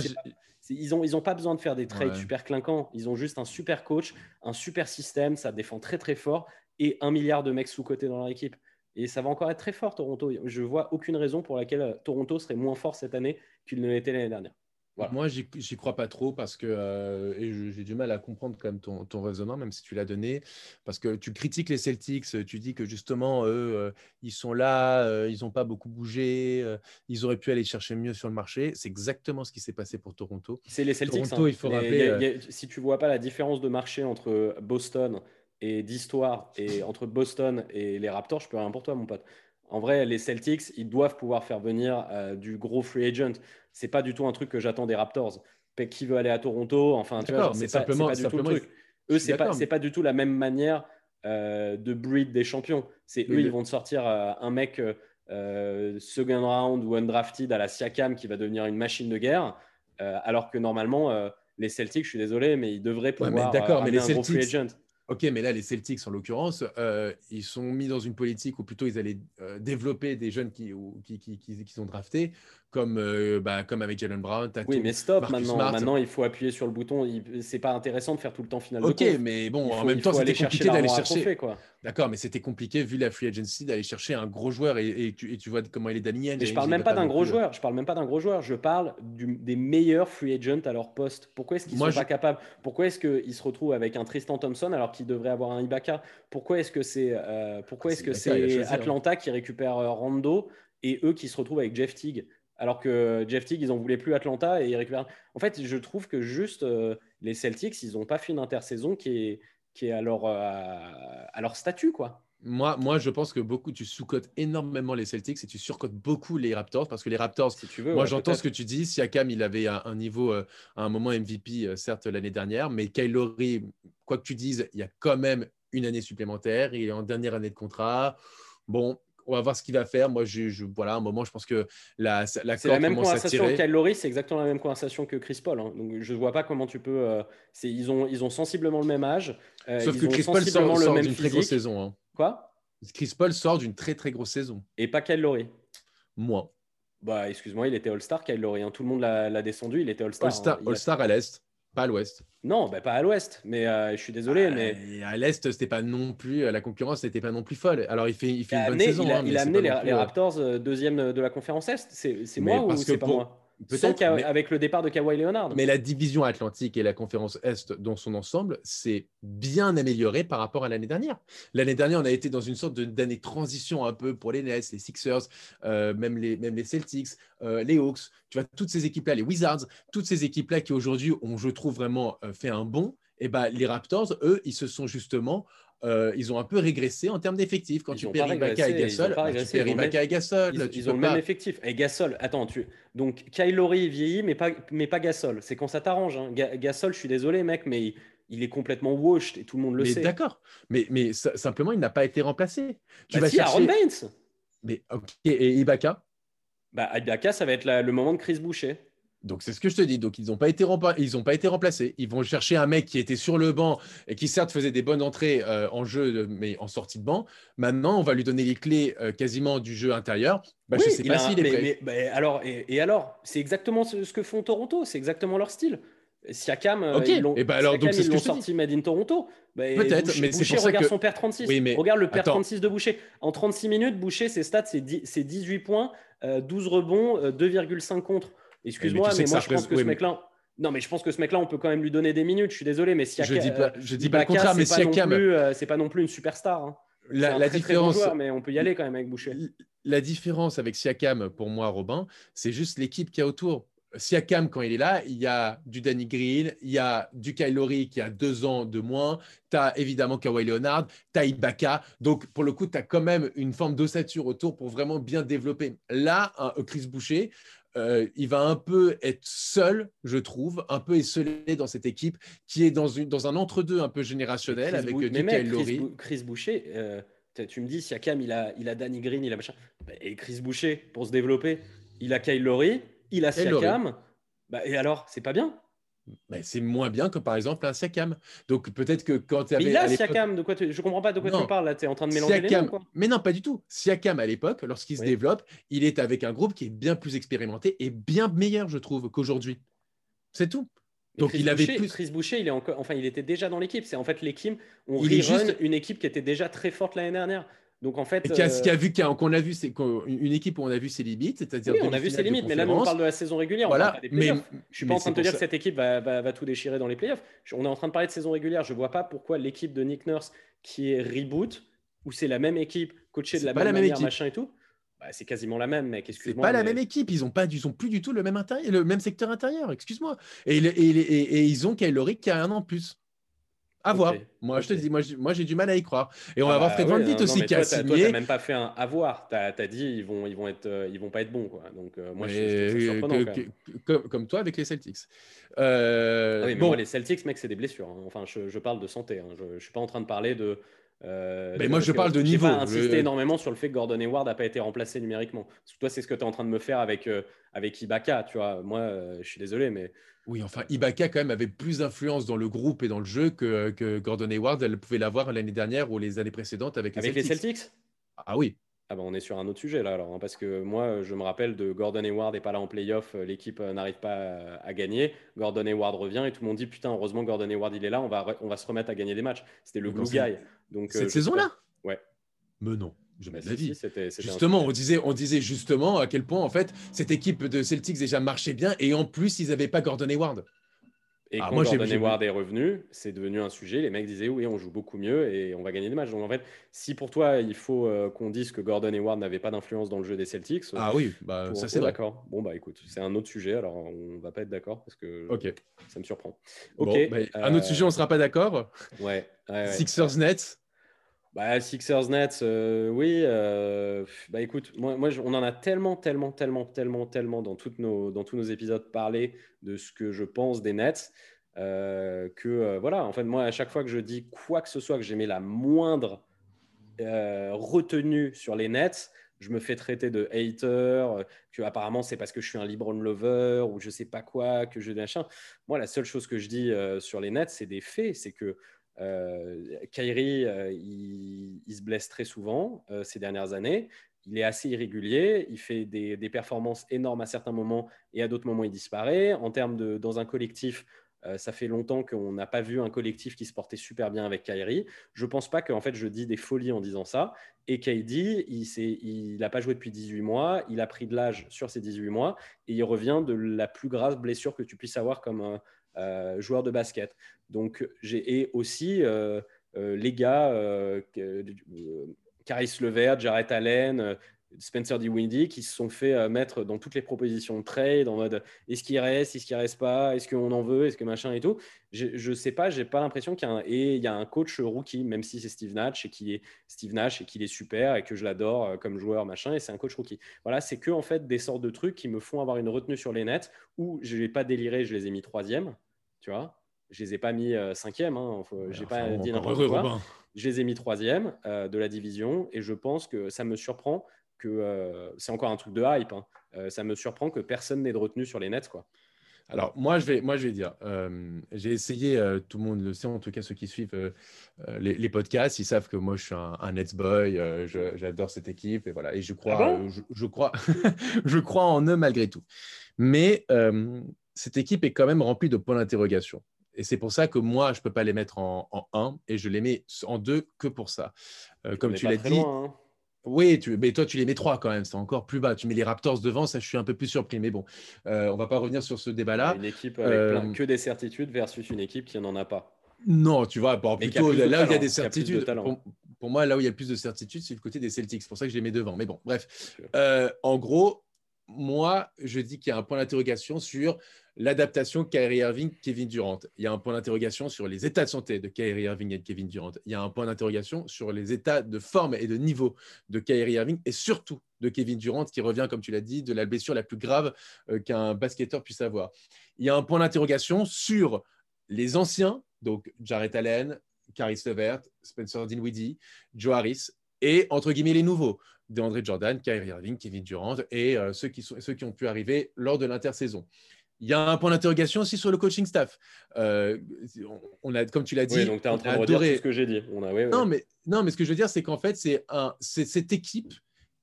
ils n'ont ils ont pas besoin de faire des trades super clinquants. Ils ont juste un super coach, un super système, ça défend très très fort et un milliard de mecs sous-côté dans leur équipe. Et ça va encore être très fort, Toronto. Je vois aucune raison pour laquelle euh, Toronto serait moins fort cette année qu'il ne l'était l'année dernière. Moi, j'y crois pas trop parce que euh, j'ai du mal à comprendre quand même ton, ton raisonnement, même si tu l'as donné, parce que tu critiques les Celtics, tu dis que justement eux, euh, ils sont là, ils n'ont pas beaucoup bougé, ils auraient pu aller chercher mieux sur le marché. C'est exactement ce qui s'est passé pour Toronto. C'est les Celtics. Toronto, hein. il faut rappeler. si tu vois pas la différence de marché entre Boston et d'histoire et entre Boston et les Raptors, je peux rien pour toi, mon pote. En vrai, les Celtics, ils doivent pouvoir faire venir euh, du gros free agent. C'est pas du tout un truc que j'attends des Raptors. Qui veut aller à Toronto? Enfin, tu vois, c'est pas, pas, du tout le truc. Eux, c'est pas, pas du tout la même manière euh, de breed des champions. C'est eux, ils vont te sortir euh, un mec second round ou undrafted à la Siakam qui va devenir une machine de guerre, alors que normalement, les Celtics, je suis désolé, mais ils devraient pouvoir ouais, mais mais les un gros free agent. Ok, mais là, les Celtics, en l'occurrence, euh, ils sont mis dans une politique où plutôt ils allaient euh, développer des jeunes qui, sont draftés comme, euh, bah, comme avec Jalen Brown. oui, mais stop maintenant. Maintenant, il faut appuyer sur le bouton. C'est pas intéressant de faire tout le temps final. Ok, mais bon, en même temps, c'était compliqué d'aller chercher. D'accord, mais c'était compliqué vu la free agency d'aller chercher un gros joueur et, tu, et, tu, vois comment il est d'aligné. Je parle même pas d'un gros euh. joueur. Je parle même pas d'un gros joueur. Je parle du, des meilleurs free agents à leur poste. Pourquoi est-ce qu'ils sont pas capables? Pourquoi est-ce qu'ils se retrouvent avec un Tristan Thompson alors qu'ils devraient avoir un Ibaka? Pourquoi est-ce que c'est euh, pourquoi est-ce que c'est hein. Atlanta qui récupère Rando et eux qui se retrouvent avec Jeff Teague? Alors que Jeff Teague, ils en voulaient plus Atlanta et ils récupèrent. En fait, je trouve que juste euh, les Celtics, ils n'ont pas fait une intersaison qui est, qui est à, leur, euh, à leur statut, quoi. Moi, moi, je pense que beaucoup, tu sous-cotes énormément les Celtics et tu surcotes beaucoup les Raptors parce que les Raptors, si tu veux, moi j'entends ce que tu dis. Siakam, il avait un, niveau euh, à un moment MVP, certes, l'année dernière, mais Kyle Lowry, quoi que tu dises, il y a quand même une année supplémentaire. Il est en dernière année de contrat. Bon, on va voir ce qu'il va faire. Moi, je, voilà, un moment, je pense que la, la c'est la même conversation que Lowry, c'est exactement la même conversation que Chris Paul. Hein. Donc, je ne vois pas comment tu peux. Euh, ils, ont, ils ont sensiblement le même âge. Euh, Sauf que Chris Paul sort, d'une très grosse saison. Hein. Quoi? Chris Paul sort d'une très très grosse saison. Et pas Kyle. Moi. Bah, excuse-moi, il était All-Star, Kyle Lowry. Hein. Tout le monde l'a descendu, il était All-Star. All-Star All -Star à l'Est. Pas à l'ouest. Non, bah, pas à l'ouest. Mais euh, je suis désolé. Ah, mais à l'est, c'était pas non plus la concurrence n'était pas non plus folle. Alors il fait, il fait une bonne saison. Il a, hein, il a amené les, les, euh, Raptors euh, deuxième de la conférence est. C'est moi ou c'est pas moi? Peut-être avec le départ de Kawhi Leonard. Mais la division atlantique et la conférence Est dans son ensemble, c'est bien amélioré par rapport à l'année dernière. L'année dernière, on a été dans une sorte d'année transition un peu pour les Nets, les Sixers, euh, même, les, même les Celtics, euh, les Hawks. Tu vois, toutes ces équipes-là, les Wizards, toutes ces équipes-là qui aujourd'hui ont, je trouve, vraiment euh, fait un bond. Eh ben, les Raptors, eux, ils se sont justement euh, ils ont un peu régressé en termes d'effectifs. Quand tu perds Ibaka et Gasol, bah, tu perds Ibaka et Gasol. Ils, ont le même effectif. Et Gasol, attends, tu... donc Kyle vieillit, mais pas, mais pas Gasol. C'est quand ça t'arrange. Hein. Gasol, je suis désolé, mec, mais il est complètement washed et tout le monde le mais sait. D'accord, mais, mais simplement, il n'a pas été remplacé. Tu bah vas si, chercher... Aaron Baines. Mais ok, et Ibaka? Bah, Ibaka, ça va être le moment de Chris Boucher. Donc c'est ce que je te dis. Donc ils n'ont pas été ils ont pas été remplacés. Ils vont chercher un mec qui était sur le banc et qui certes faisait des bonnes entrées euh, en jeu, mais en sortie de banc. Maintenant, on va lui donner les clés euh, quasiment du jeu intérieur. Bah, je sais pas s'il est prêt. Mais, alors et, alors, c'est exactement ce, que font Toronto. C'est exactement leur style. Siakam, euh, ils l'ont bah sorti Made in Toronto. Bah, Peut-être, mais c'est pour regarde que... son père 36. Oui, mais... Regarde le père 36 de Boucher. En 36 minutes, Boucher, ses stats, c'est 18 points, 12 rebonds, 2,5 contre. Excuse-moi, mais, moi je pense que ce mec-là. Non, mais je pense que ce mec-là, on peut quand même lui donner des minutes. Je suis désolé, mais si je dis pas, je dis pas le contraire, mais Siakam, euh, c'est pas non plus une superstar. Hein. La, la différence, mais on peut y aller quand même avec Boucher. La différence avec Siakam, pour moi, Robin, c'est juste l'équipe qui a autour. Siakam, quand il est là, il y a du Danny Green, il y a du Kylori qui a deux ans de moins, tu as évidemment Kawhi Leonard, tu as Ibaka. Donc, pour le coup, tu as quand même une forme d'ossature autour pour vraiment bien développer. Là, un Chris Boucher, euh, il va un peu être seul, je trouve, un peu esselé dans cette équipe qui est dans, une, dans un entre-deux un peu générationnel avec Bou Chris, Chris, Boucher, euh, tu me dis, Siakam, il a, il a Danny Green, il a machin. Bah, et Chris Boucher, pour se développer, il a Kyle Lowry, il a Siakam. Bah, et alors, c'est pas bien c'est moins bien que par exemple un Siakam. Donc peut-être que quand tu avais. Mais il a Siakam, de quoi tu... je comprends pas de quoi tu parles là, tu es en train de mélanger les noms, Mais non, pas du tout. Siakam à l'époque, lorsqu'il se développe, il est avec un groupe qui est bien plus expérimenté et bien meilleur, je trouve, qu'aujourd'hui. C'est tout. Donc il avait plus... Chris Boucher, il est encore, enfin, il était déjà dans l'équipe. C'est en fait l'équipe, on il juste... une équipe qui était déjà très forte l'année dernière. Donc en fait, qui a, euh, vu qu'on a vu, c'est une équipe où on a vu ses limites, c'est-à-dire oui, on a vu ses limites, mais là on parle de la saison régulière. Voilà, mais je suis pas en train de te dire que cette équipe va, tout déchirer dans les playoffs. On est en train de parler de saison régulière. Je vois pas pourquoi l'équipe de Nick Nurse qui est reboot, où c'est la même équipe, coachée de la même, la même manière, machin et tout. Bah, c'est quasiment la même, mec. C'est pas la même équipe. Ils ont pas, ils ont plus du tout le même intérieur, le même secteur intérieur. Excuse-moi. Et, et, ils ont Kyle qui a un an de plus. À voir. Moi, je te dis, moi, j'ai du mal à y croire. Et on va ah voir bah Fred Van Vliet aussi qui a signé. Toi, même pas fait un avoir. Tu as, dit, ils vont, ils vont être, euh, ils vont pas être bons, quoi. Donc, euh, moi, je, comme, comme, toi avec les Celtics. Euh, ah oui, mais bon. moi, les Celtics, mec, c'est des blessures. Hein. Enfin, je, je, parle de santé. Hein. Je, je suis pas en train de parler de. Euh, mais moi, je parle de niveau. Je pas insisté énormément sur le fait que Gordon Hayward n'a pas été remplacé numériquement. Parce que toi, c'est ce que tu es en train de me faire avec, avec Ibaka. Tu vois, moi, je suis désolé, mais oui, enfin, Ibaka quand même avait plus d'influence dans le groupe et dans le jeu que, que Gordon Hayward, elle pouvait l'avoir l'année dernière ou les années précédentes avec les avec Celtics. les Celtics Ah oui. Ah ben, on est sur un autre sujet là alors, hein, parce que moi je me rappelle de Gordon Hayward n'est pas là en playoff, euh, l'équipe euh, n'arrive pas à, gagner. Gordon Hayward revient et tout le monde dit putain heureusement Gordon Hayward il est là, on va, on va se remettre à gagner des matchs. C'était le glue guy. Donc, Cette euh, saison-là? Ouais. Mais non. Jamais bah, justement, on disait, on disait justement à quel point en fait cette équipe de Celtics déjà marchait bien et en plus ils n'avaient pas Gordon Hayward. Et ah, quand Gordon Hayward est revenu, c'est devenu un sujet. Les mecs disaient oui, on joue beaucoup mieux et on va gagner des matchs. Donc en fait, si pour toi il faut euh, qu'on dise que Gordon Hayward n'avait pas d'influence dans le jeu des Celtics, ah oui, bah, ça c'est d'accord. Bon bah écoute, c'est un autre sujet. Alors on va pas être d'accord parce que ça me surprend. Ok. Bah, un autre sujet, on sera pas d'accord. Ouais. Sixers Nets. Bah, Sixers Nets, euh, oui. Euh, bah écoute, moi, on en a tellement, tellement, tellement, tellement, tellement dans, toutes nos, dans tous nos épisodes parlé de ce que je pense des Nets. Euh, que voilà, en fait, moi, à chaque fois que je dis quoi que ce soit, que j'aimais la moindre retenue sur les Nets, je me fais traiter de hater, que apparemment c'est parce que je suis un LeBron lover ou je sais pas quoi, que je machin. Moi, la seule chose que je dis sur les Nets, c'est des faits, c'est que euh, Kyrie, euh, il, se blesse très souvent euh, ces dernières années. Il est assez irrégulier. Il fait des, performances énormes à certains moments et à d'autres moments, il disparaît. En termes de dans un collectif, ça fait longtemps qu'on n'a pas vu un collectif qui se portait super bien avec Kyrie. Je ne pense pas que fait, je dis des folies en disant ça. Et KD, il n'a pas joué depuis 18 mois. Il a pris de l'âge sur ces 18 mois et il revient de la plus grave blessure que tu puisses avoir comme euh, joueurs de basket. Donc, j'ai aussi euh, euh, les gars, Caris Levert, Jarrett Allen, Spencer Windy qui se sont fait mettre dans toutes les propositions de trade en mode est-ce qu'il reste, est-ce qu'il reste pas, est-ce qu'on en veut, est-ce que machin et tout. Je ne sais pas, j'ai pas l'impression qu'il y a un, et y coach rookie, même si c'est Steve Nash et qui est Steve Nash et qu'il est super et que je l'adore comme joueur machin et c'est un coach rookie. Voilà, c'est que en fait des sortes de trucs qui me font avoir une retenue sur les nets où je n'ai pas déliré, je les ai mis troisième tu vois. je les ai pas mis cinquième. Hein, j'ai pas dit n'importe quoi. Je les ai mis troisième de la division et je pense que ça me surprend que c'est encore un truc de hype. Hein, ça me surprend que personne n'ait de retenue sur les Nets, quoi. Alors, moi, je vais, moi, je vais dire, j'ai essayé, tout le monde le sait, en tout cas ceux qui suivent les, podcasts, ils savent que moi, je suis un, Nets boy, j'adore cette équipe, et voilà, et je crois, ah je, crois, je crois en eux malgré tout. Mais cette équipe est quand même remplie de points d'interrogation. Et c'est pour ça que moi, je ne peux pas les mettre en, en 1 et je les mets en 2 que pour ça. comme tu l'as dit. Hein. Oui, mais toi, tu les mets 3 quand même, c'est encore plus bas. Tu mets les Raptors devant, ça, je suis un peu plus surpris. Mais bon, euh, on ne va pas revenir sur ce débat-là. Une équipe avec euh, que des certitudes versus une équipe qui n'en a pas. Non, tu vois, plutôt là où il y a des certitudes. pour, moi, là où il y a le plus de certitudes, c'est le côté des Celtics. C'est pour ça que je les mets devant. Mais bon, bref. Euh, en gros, moi, je dis qu'il y a un point d'interrogation sur l'adaptation Kyrie Irving, Kevin Durant. Il y a un point d'interrogation sur les états de santé de Kyrie Irving et de Kevin Durant. Il y a un point d'interrogation sur les états de forme et de niveau de Kyrie Irving et surtout de Kevin Durant qui revient, comme tu l'as dit, de la blessure la plus grave euh, qu'un basketteur puisse avoir. Il y a un point d'interrogation sur les anciens, donc Jarrett Allen, Caris Levert, Spencer Dinwiddie, Joe Harris et entre guillemets les nouveaux, DeAndre Jordan, Kyrie Irving, Kevin Durant et euh, ceux, qui sont, ceux qui ont pu arriver lors de l'intersaison. Il y a un point d'interrogation aussi sur le coaching staff. Euh, on a, comme tu l'as dit, donc tu es en train de redire tout ce que j'ai dit. Non, mais, non, mais ce que je veux dire, c'est qu'en fait, c'est un, cette équipe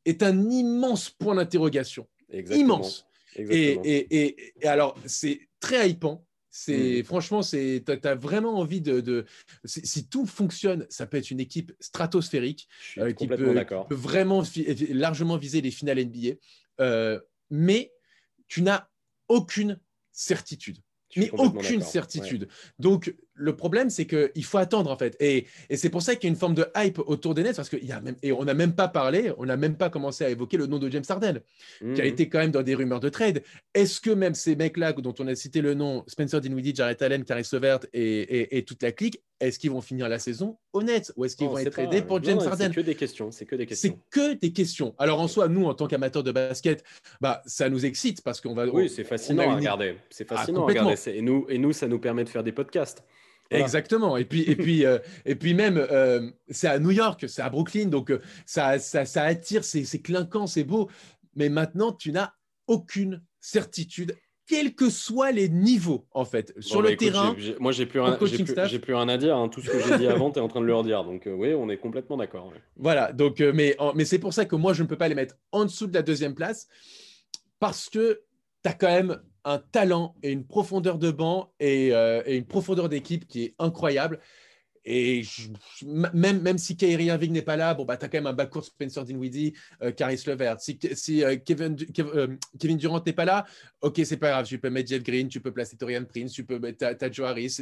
est un immense point d'interrogation. Immense. Et, et, et, alors, c'est très hypant. C'est mm. franchement, c'est tu as, vraiment envie de, si, tout fonctionne, ça peut être une équipe stratosphérique euh, qui, peut, vraiment largement viser les finales NBA. Euh, mais tu n'as aucune certitude. Mais aucune certitude. Donc, le problème, c'est qu'il faut attendre, en fait. Et, c'est pour ça qu'il y a une forme de hype autour des Nets, parce qu'il y a même, et on n'a même pas parlé, on n'a même pas commencé à évoquer le nom de James Harden, qui a mhm. été quand même dans des rumeurs de trade. Est-ce que même ces mecs-là, dont on a cité le nom, Spencer Dinwiddie, Jarrett Allen, Caris Levert et, et, toute la clique, est-ce qu'ils vont finir la saison honnête ou est-ce qu'ils vont être tradés pour James Harden C'est que des questions. C'est que des questions. C'est que des questions. Alors en soi, nous, en tant qu'amateurs de basket, bah, ça nous excite parce qu'on va. Oui, c'est fascinant à regarder. C'est ah, fascinant à regarder. Et nous, et nous, ça nous permet de faire des podcasts. Exactement. Et puis, et puis, euh, et puis même, euh, c'est à New York, c'est à Brooklyn, donc euh, ça, ça, ça, attire, c'est clinquant, c'est beau. Mais maintenant, tu n'as aucune certitude, quels que soient les niveaux, en fait, sur le terrain. moi, j'ai plus, rien, plus, plus rien à dire. Hein. Tout ce que j'ai dit avant, tu es en train de leur dire. Donc, oui, on est complètement d'accord. Voilà. Donc, mais, mais c'est pour ça que moi, je ne peux pas les mettre en dessous de la deuxième place parce que tu as quand même un talent et une profondeur de banc euh, et, une profondeur d'équipe qui est incroyable. Et même, même si Kyrie Irving n'est pas là, bon, bah, tu as quand même un backcourt Spencer Dinwiddie, euh, Caris Levert. Si, si euh, Kevin, euh, Kevin, Durant n'est pas là, ok, c'est pas grave. Tu peux mettre Jeff Green, tu peux placer Torian Prince, tu peux mettre as, Joe Harris.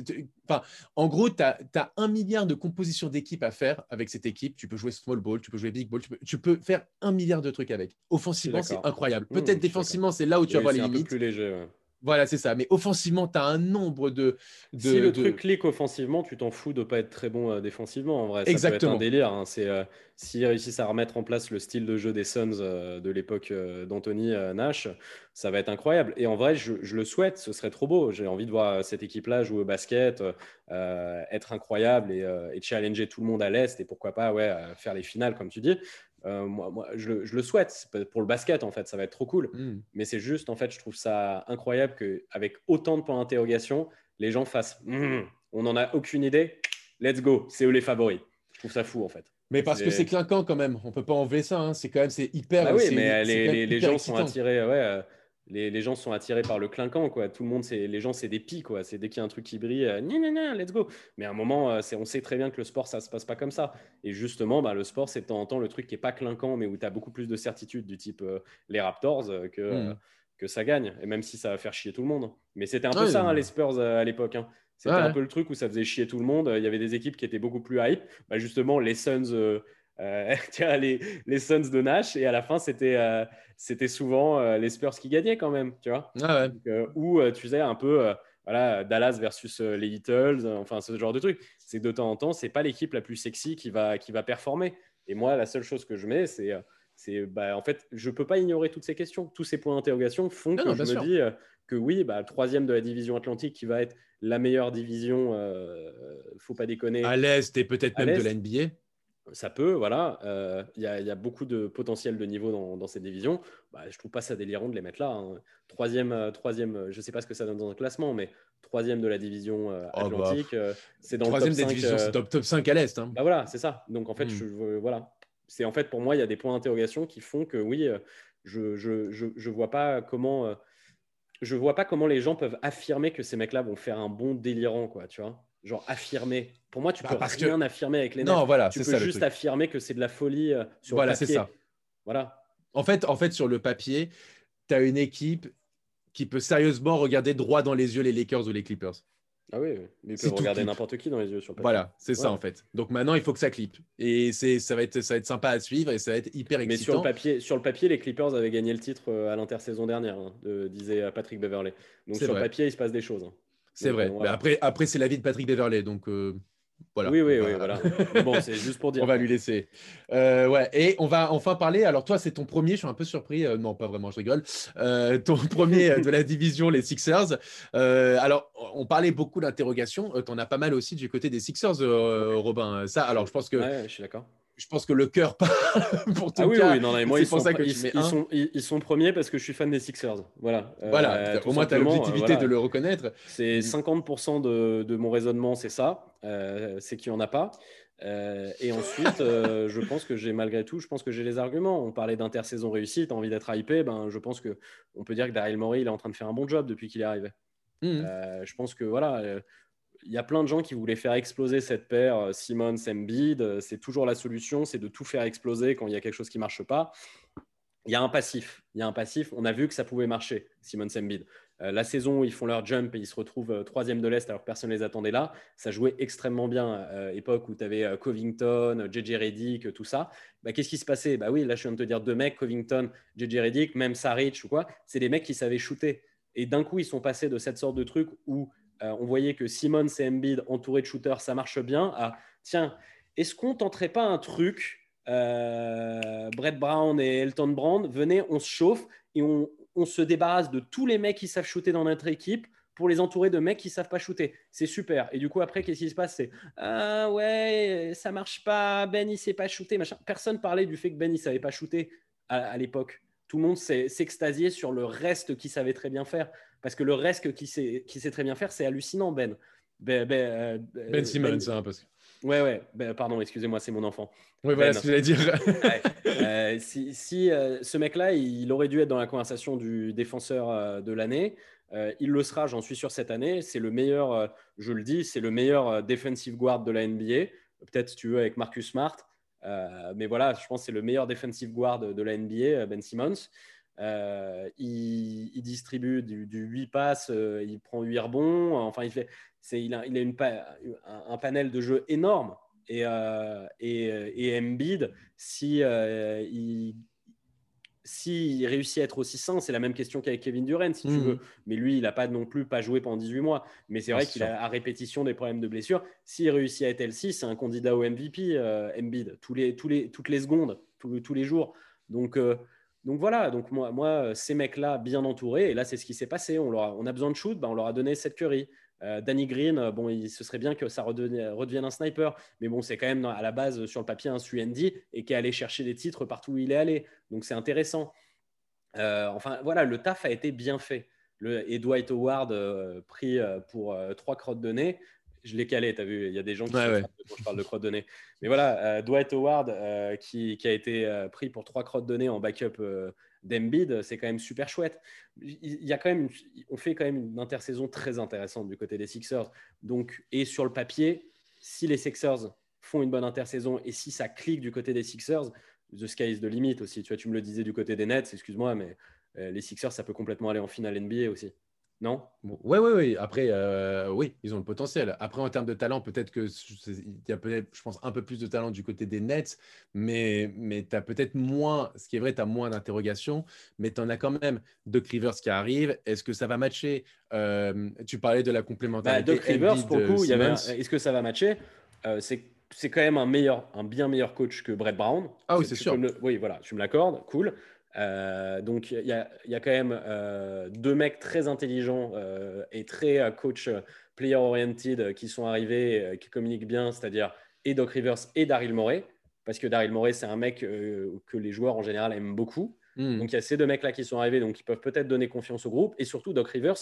Enfin, en gros, tu as, un milliard de compositions d'équipe à faire avec cette équipe. Tu peux jouer small ball, tu peux jouer big ball, tu peux, faire un milliard de trucs avec. Offensivement, c'est incroyable. Mmh, Peut-être défensivement, c'est là où tu vas voir les limites. Un peu plus léger. Voilà, c'est ça. Mais offensivement, tu as un nombre de. si le truc clique offensivement, tu t'en fous de ne pas être très bon euh, défensivement. En vrai, ça Exactement. peut être un délire. Hein. C'est euh, s'ils réussissent à remettre en place le style de jeu des Suns euh, de l'époque d'Anthony Nash, ça va être incroyable. Et en vrai, je, le souhaite. Ce serait trop beau. J'ai envie de voir cette équipe-là jouer au basket, être incroyable et, et, challenger tout le monde à l'est. Et pourquoi pas, ouais, faire les finales, comme tu dis. Euh, moi, moi je, le souhaite pour le basket en fait, ça va être trop cool. Hmm. Mais c'est juste en fait, je trouve ça incroyable qu'avec autant de points d'interrogation, les gens fassent hmm, on n'en a aucune idée, let's go, c'est eux les favoris. Je trouve ça fou en fait. Mais parce que c'est clinquant quand même, on peut pas enlever ça. Hein. C'est quand même c'est hyper. Ah oui, mais les, les, gens sont attirés. Ouais, euh, les, gens sont attirés par le clinquant, quoi. Tout le monde, c'est les gens, c'est des pics, quoi. C'est dès qu'il y a un truc qui brille, euh, let's go. Mais à un moment, euh, on sait très bien que le sport, ça se passe pas comme ça. Et justement, bah, le sport, c'est de temps en temps le truc qui est pas clinquant, mais où tu as beaucoup plus de certitude, du type euh, les Raptors, que, hmm. que ça gagne. Et même si ça va faire chier tout le monde. Mais c'était un peu ça, hein, les Spurs à l'époque. Hein. C'était un peu le truc où ça faisait chier tout le monde. Il y avait des équipes qui étaient beaucoup plus hype. Bah, justement, les Suns euh, les, les Suns de Nash, et à la fin, c'était euh, c'était souvent euh, les Spurs qui gagnaient quand même, tu vois. Ah ou tu sais, un peu voilà, Dallas versus les Littles, enfin ce genre de truc. C'est de temps en temps, c'est pas l'équipe la plus sexy qui va, qui va performer. Et moi, la seule chose que je mets, c'est. c'est bah, en fait, je peux pas ignorer toutes ces questions. Tous ces points d'interrogation font que je me dis que oui, bah, troisième de la division Atlantique qui va être la meilleure division, faut pas déconner. À l'Est et peut-être même de la NBA ça peut, voilà. Euh, il y, a beaucoup de potentiel de niveau dans, dans cette division. Bah, je trouve pas ça délirant de les mettre là. Hein. Troisième, euh, troisième, je sais pas ce que ça donne dans un classement, mais troisième de la division euh, oh, bah, Atlantique, c'est dans troisième le top 5. Division, c'est top, top 5 à l'Est. Hein. Bah voilà, c'est ça. Donc en fait, hmm. je, voilà. C'est en fait pour moi, il y a des points d'interrogation qui font que oui, je, je, je, je vois pas comment. je vois pas comment les gens peuvent affirmer que ces mecs-là vont faire un bon délirant, quoi, tu vois genre affirmer. Pour moi, tu bah, peux rien affirmer avec les Non, voilà, tu peux juste affirmer que c'est de la folie euh, sur voilà, le papier. c'est ça. Voilà. En fait, en fait, sur le papier, tu as une équipe qui peut sérieusement regarder droit dans les yeux les Lakers ou les Clippers. Ah oui, mais ils peuvent regarder n'importe qui dans les yeux sur le papier. Voilà, c'est ça en fait. Donc maintenant, il faut que ça clippe. Et ça va, être, ça va être sympa à suivre et ça va être hyper excitant. Mais sur le papier, sur le papier les Clippers avaient gagné le titre euh, à l'intersaison dernière, hein, disait euh, Patrick Beverley. Donc sur le papier, il se passe des choses. Hein. C'est vrai. Mais après, après c'est l'avis de Patrick Beverley. Donc, euh, voilà. Oui, oui, oui. Voilà. bon, c'est juste pour dire. On va lui laisser. Euh, ouais. Et on va enfin parler. Alors, toi, c'est ton premier. Je suis un peu surpris. Euh, non, pas vraiment, je rigole. ton premier de la division, les Sixers. alors, on parlait beaucoup d'interrogations. tu en as pas mal aussi du côté des Sixers, Robin. Ça, alors, je pense que. Ouais, je suis d'accord je pense que le cœur parle pour tout ah oui, Oui, non, non, moi, ils, sont, ça que ils, sont, ils, sont, premiers parce que je suis fan des Sixers. Voilà. Euh, voilà. au moins, tu as l'objectivité de le reconnaître. C'est 50% de, de, mon raisonnement, c'est ça. Euh, c'est qu'il n'y en a pas. Euh, et ensuite, je pense que j'ai malgré tout, je pense que j'ai les arguments. On parlait d'intersaison réussie, tu as envie d'être hypé. Ben, je pense qu'on peut dire que Daryl Morey, il est en train de faire un bon job depuis qu'il est arrivé. Mmh. je pense que voilà il y a plein de gens qui voulaient faire exploser cette paire euh, Simmons Embiid. Euh, c'est toujours la solution, c'est de tout faire exploser quand il y a quelque chose qui ne marche pas. Il y a un passif. Il y a un passif. On a vu que ça pouvait marcher, Simmons Embiid. Euh, la saison où ils font leur jump et ils se retrouvent troisième de l'Est alors que personne ne les attendait là, ça jouait extrêmement bien. époque où tu avais Covington, JJ Reddick, tout ça. Bah, Qu'est-ce qui se passait? Bah Oui, là je viens de te dire deux mecs, Covington, JJ Reddick, même Saric ou quoi. C'est des mecs qui savaient shooter. Et d'un coup, ils sont passés de cette sorte de truc où euh, on voyait que Simon et Embiid entourés de shooters, ça marche bien. Ah, tiens, est-ce qu'on tenterait pas un truc euh, Brett Brown et Elton Brand, venez, on se chauffe et on, se débarrasse de tous les mecs qui savent shooter dans notre équipe pour les entourer de mecs qui savent pas shooter. C'est super. Et du coup, après, qu'est-ce qui se passe? C'est Ah ouais, ça marche pas, Ben il sait pas shooter. Machin. Personne parlait du fait que Ben il savait pas shooter à, l'époque. Tout le monde s'extasiait sur le reste qu'il savait très bien faire. Parce que le reste qui sait, qui sait très bien faire, c'est hallucinant, Ben. Ben, ben, euh, ben Simmons, ben, hein, parce que... Ouais, ouais, ben, pardon, excusez-moi, c'est mon enfant. Oui, voilà ben. ce que j'allais dire. Euh, si, si euh, ce mec-là, il aurait dû être dans la conversation du défenseur de l'année, il le sera, j'en suis sûr, cette année. C'est le meilleur, je le dis, c'est le meilleur defensive guard de la NBA. Peut-être, si tu veux, avec Marcus Smart. mais voilà, je pense que c'est le meilleur defensive guard de la NBA, Ben Simmons. Euh, il, distribue du, 8 passes, euh, il prend 8 rebonds. Enfin, il, fait, il a, il a une, un, panel de jeu énorme. Et, euh, et, et, Embiid, si, il, s'il réussit à être aussi sain, c'est la même question qu'avec Kevin Durant, si tu mmh. veux. Mais lui, il n'a pas non plus pas joué pendant 18 mois. Mais c'est vrai qu'il a à répétition des problèmes de blessure. S'il réussit à être L6, c'est un candidat au MVP, Embiid, tous les, tous les, toutes les secondes, tous, tous les jours. Donc, donc voilà, donc moi, moi ces mecs-là bien entourés, et là c'est ce qui s'est passé. On, a, besoin de shoot, ben on leur a donné cette Curry. Euh, Danny Green, euh, bon, ce serait bien que ça redevienne, un sniper, mais bon, c'est quand même à la base sur le papier un Suendi et qui est allé chercher des titres partout où il est allé. Donc c'est intéressant. Euh, enfin voilà, le taf a été bien fait. Le, Howard pris pour trois crottes de nez, je l'ai calé, tu as vu, il y a des gens qui ouais, quand je parle de crottes de nez. Mais voilà, euh, Dwight Howard euh, qui, a été euh, pris pour trois crottes de nez en backup d'Embiid, c'est quand même super chouette. Il, y a quand même, on fait quand même une intersaison très intéressante du côté des Sixers. Donc, et sur le papier, si les Sixers font une bonne intersaison et si ça clique du côté des Sixers, the sky is the limit aussi. Tu vois, tu me le disais du côté des Nets, excuse-moi, mais les Sixers, ça peut complètement aller en finale NBA aussi. Non? Oui, oui, oui. Après, euh, oui, ils ont le potentiel. Après, en termes de talent, peut-être que il y a peut-être, je pense, un peu plus de talent du côté des Nets, mais, mais tu as peut-être moins, ce qui est vrai, tu as moins d'interrogations, mais tu en as quand même Doc Rivers qui arrive. Est-ce que ça va matcher? Euh, Tu parlais de la complémentarité. Bah, Doc Rivers, pour le coup, est-ce que ça va matcher? Euh, C'est c'est quand même un meilleur, un bien meilleur coach que Brett Brown. Ah oui, c'est sûr. oui, voilà, tu me l'accordes, cool. Donc, il y, a, quand même deux mecs très intelligents et très coach player-oriented qui sont arrivés, qui communiquent bien, c'est-à-dire et Doc Rivers et Daryl Morey, parce que Daryl Morey, c'est un mec que les joueurs en général aiment beaucoup. Hmm. Donc il y a ces deux mecs-là qui sont arrivés, donc qui peuvent peut-être donner confiance au groupe. Et surtout, Doc Rivers,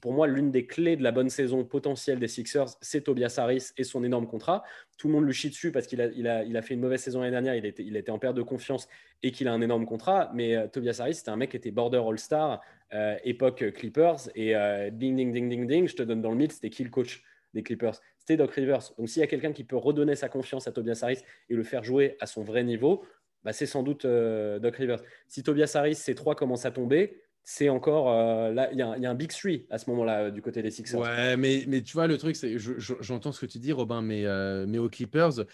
pour moi, l'une des clés de la bonne saison potentielle des Sixers, c'est Tobias Harris et son énorme contrat. Tout le monde lui chie dessus parce qu'il a, fait une mauvaise saison l'année dernière, il était, il était en perte de confiance et qu'il a un énorme contrat. Mais euh, Tobias Harris, c'était un mec qui était border All-Star, euh, époque Clippers. Et euh, ding, ding, ding, ding, ding, je te donne dans le mythe, c'était qui le coach des Clippers C'était Doc Rivers. Donc s'il y a quelqu'un qui peut redonner sa confiance à Tobias Harris et le faire jouer à son vrai niveau, bah, c'est sans doute Doc Rivers. Si Tobias Harris, ces trois commencent à tomber, c'est encore euh, là, il y, a un big three à ce moment-là euh, du côté des Sixers. Ouais, mais, mais tu vois, le truc, c'est, j'entends ce que tu dis, Robin, mais, euh, mais aux Clippers,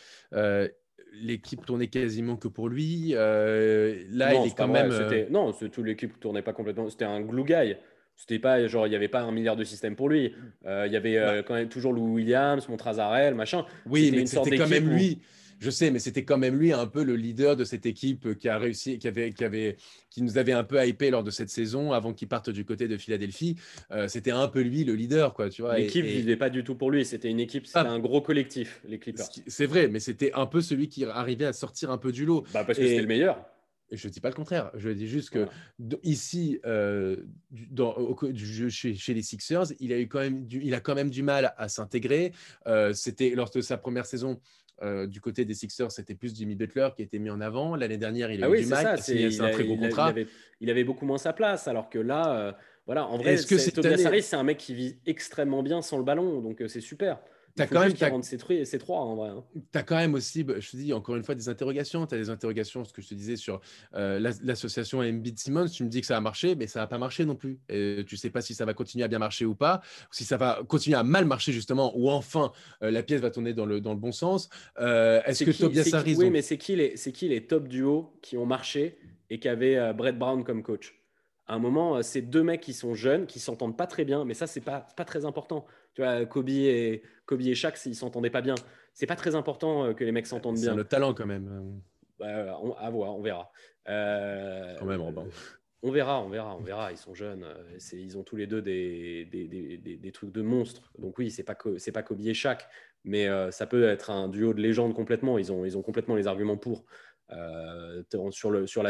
l'équipe tournait quasiment que pour lui. là, il est quand même. Non, toute l'équipe tournait pas complètement. C'était un glue guy. C'était pas genre il n'y avait pas un milliard de systèmes pour lui. Il y avait quand même toujours Lou Williams, Montrazarel, machin. Oui, mais c'était quand même lui. Je sais, mais c'était quand même lui un peu le leader de cette équipe qui a réussi, qui avait, qui avait, qui nous avait un peu hypé lors de cette saison avant qu'il parte du côté de Philadelphie. Euh, c'était un peu lui le leader, quoi, tu vois. L'équipe ne vivait pas du tout pour lui. C'était une équipe, c'était ah. un gros collectif, les Clippers. C'est vrai, mais c'était un peu celui qui arrivait à sortir un peu du lot. Bah parce que c'était le meilleur. Je ne dis pas le contraire. Je dis juste que ici, euh, dans, chez, chez, les Sixers, il a, eu quand même du, il a quand même du mal à s'intégrer. Euh, c'était lors de sa première saison, euh, du côté des Sixers, c'était plus Jimmy Butler qui était mis en avant. L'année dernière, il a ah eu du mal. C'est un très gros contrat. Il avait, beaucoup moins sa place, alors que là, euh, voilà, en vrai, -ce Tobias Harris, c'est un mec qui vit extrêmement bien sans le ballon, donc euh, c'est super. Tu as quand même ces, ces trois en vrai. Hein. Tu as quand même aussi, bah, je te dis encore une fois, des interrogations. Tu as des interrogations, ce que je te disais sur euh, l'association Embiid Simmons. Tu me dis que ça a marché, mais ça n'a pas marché non plus. Et tu sais pas si ça va continuer à bien marcher ou pas, ou si ça va continuer à mal marcher justement, ou enfin euh, la pièce va tourner dans le, dans le bon sens. Euh, est-ce que Tobias Harris. Oui, mais c'est qui, les, qui les top duos qui ont marché et qui avaient Brett Brown comme coach? À un moment, c'est deux mecs qui sont jeunes, qui s'entendent pas très bien, mais ça, c'est pas, pas très important. Tu vois, Kobe et, Kobe et Shaq, s'ils s'entendaient pas bien, c'est pas très important euh, que les mecs s'entendent bien. C'est le talent quand même. Bah, on, à voir, on verra. Euh, quand même, Robin. On verra, on verra, on verra. Ils sont jeunes. Euh, ils ont tous les deux des, des, des, des trucs de monstres. Donc oui, c'est pas c'est pas Kobe et Shaq, mais ça peut être un duo de légende complètement. Ils ont, ils ont complètement les arguments pour. sur le sur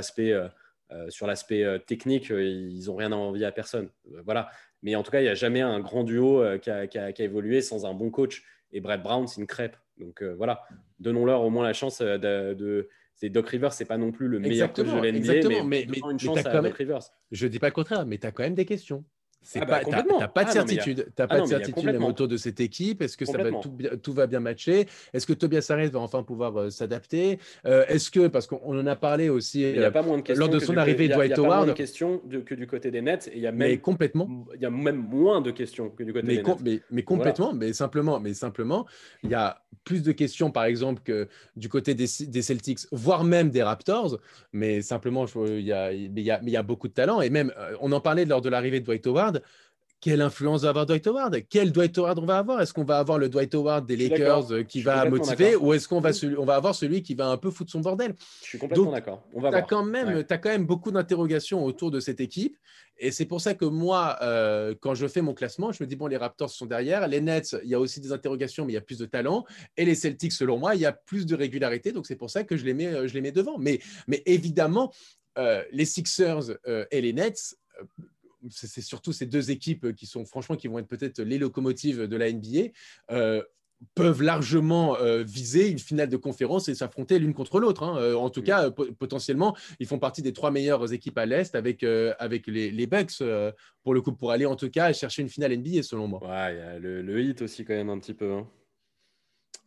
l'aspect sur l'aspect technique, ils ont rien à envier à personne. voilà. Mais en tout cas, il n'y a jamais un grand duo euh, qui a, évolué sans un bon coach. Et Brett Brown, c'est une crêpe. Donc euh, voilà, donnons-leur au moins la chance euh, de. c'est Doc Rivers, c'est pas non plus le meilleur coach de l'NBA, mais, mais, une chance à Doc Rivers. Je dis pas le contraire, mais tu as quand même des questions. C'est ah bah, pas, t'as, pas de ah certitude. T'as pas de certitude autour de cette équipe. Est-ce que ça va, tout, tout, va bien matcher? Est-ce que Tobias Harris va enfin pouvoir euh, s'adapter? Euh, Est-ce que, parce qu'on en a parlé aussi il y a pas moins de euh, lors de son arrivée, Dwight Howard. Il y a pas moins de questions que du côté des Nets. Et il y a même, mais complètement. Il y a même moins de questions que du côté mais des Nets. Mais, mais complètement. Mais simplement, mais simplement, il y a plus de questions, par exemple, que du côté des, Celtics, voire même des Raptors. Mais simplement, il y, y a, il y a beaucoup de talent. Et même, on en parlait lors de l'arrivée de Dwight Howard quelle influence va avoir Dwight Howard? Quel Dwight Howard on va avoir? Est-ce qu'on va avoir le Dwight Howard des Lakers euh, qui va motiver ou est-ce qu'on va, on va avoir celui qui va un peu foutre son bordel? Je suis complètement d'accord. Tu as, quand même, quand même beaucoup d'interrogations autour de cette équipe. Et c'est pour ça que moi, euh, quand je fais mon classement, je me dis, bon, les Raptors sont derrière. Les Nets, il y a aussi des interrogations, mais il y a plus de talent. Et les Celtics, selon moi, il y a plus de régularité. Donc c'est pour ça que je les mets, euh, je les mets devant. Mais, mais évidemment, les Sixers et les Nets c'est surtout ces deux équipes qui sont franchement qui vont être peut-être les locomotives de la NBA. Euh, peuvent largement euh, viser une finale de conférence et s'affronter l'une contre l'autre. Hein. Euh, en tout cas, potentiellement, ils font partie des trois meilleures équipes à l'Est avec, avec les, Bucks, pour le coup, pour aller en tout cas chercher une finale NBA, selon moi. Ouais, y a le, le, hit aussi quand même un petit peu. Hein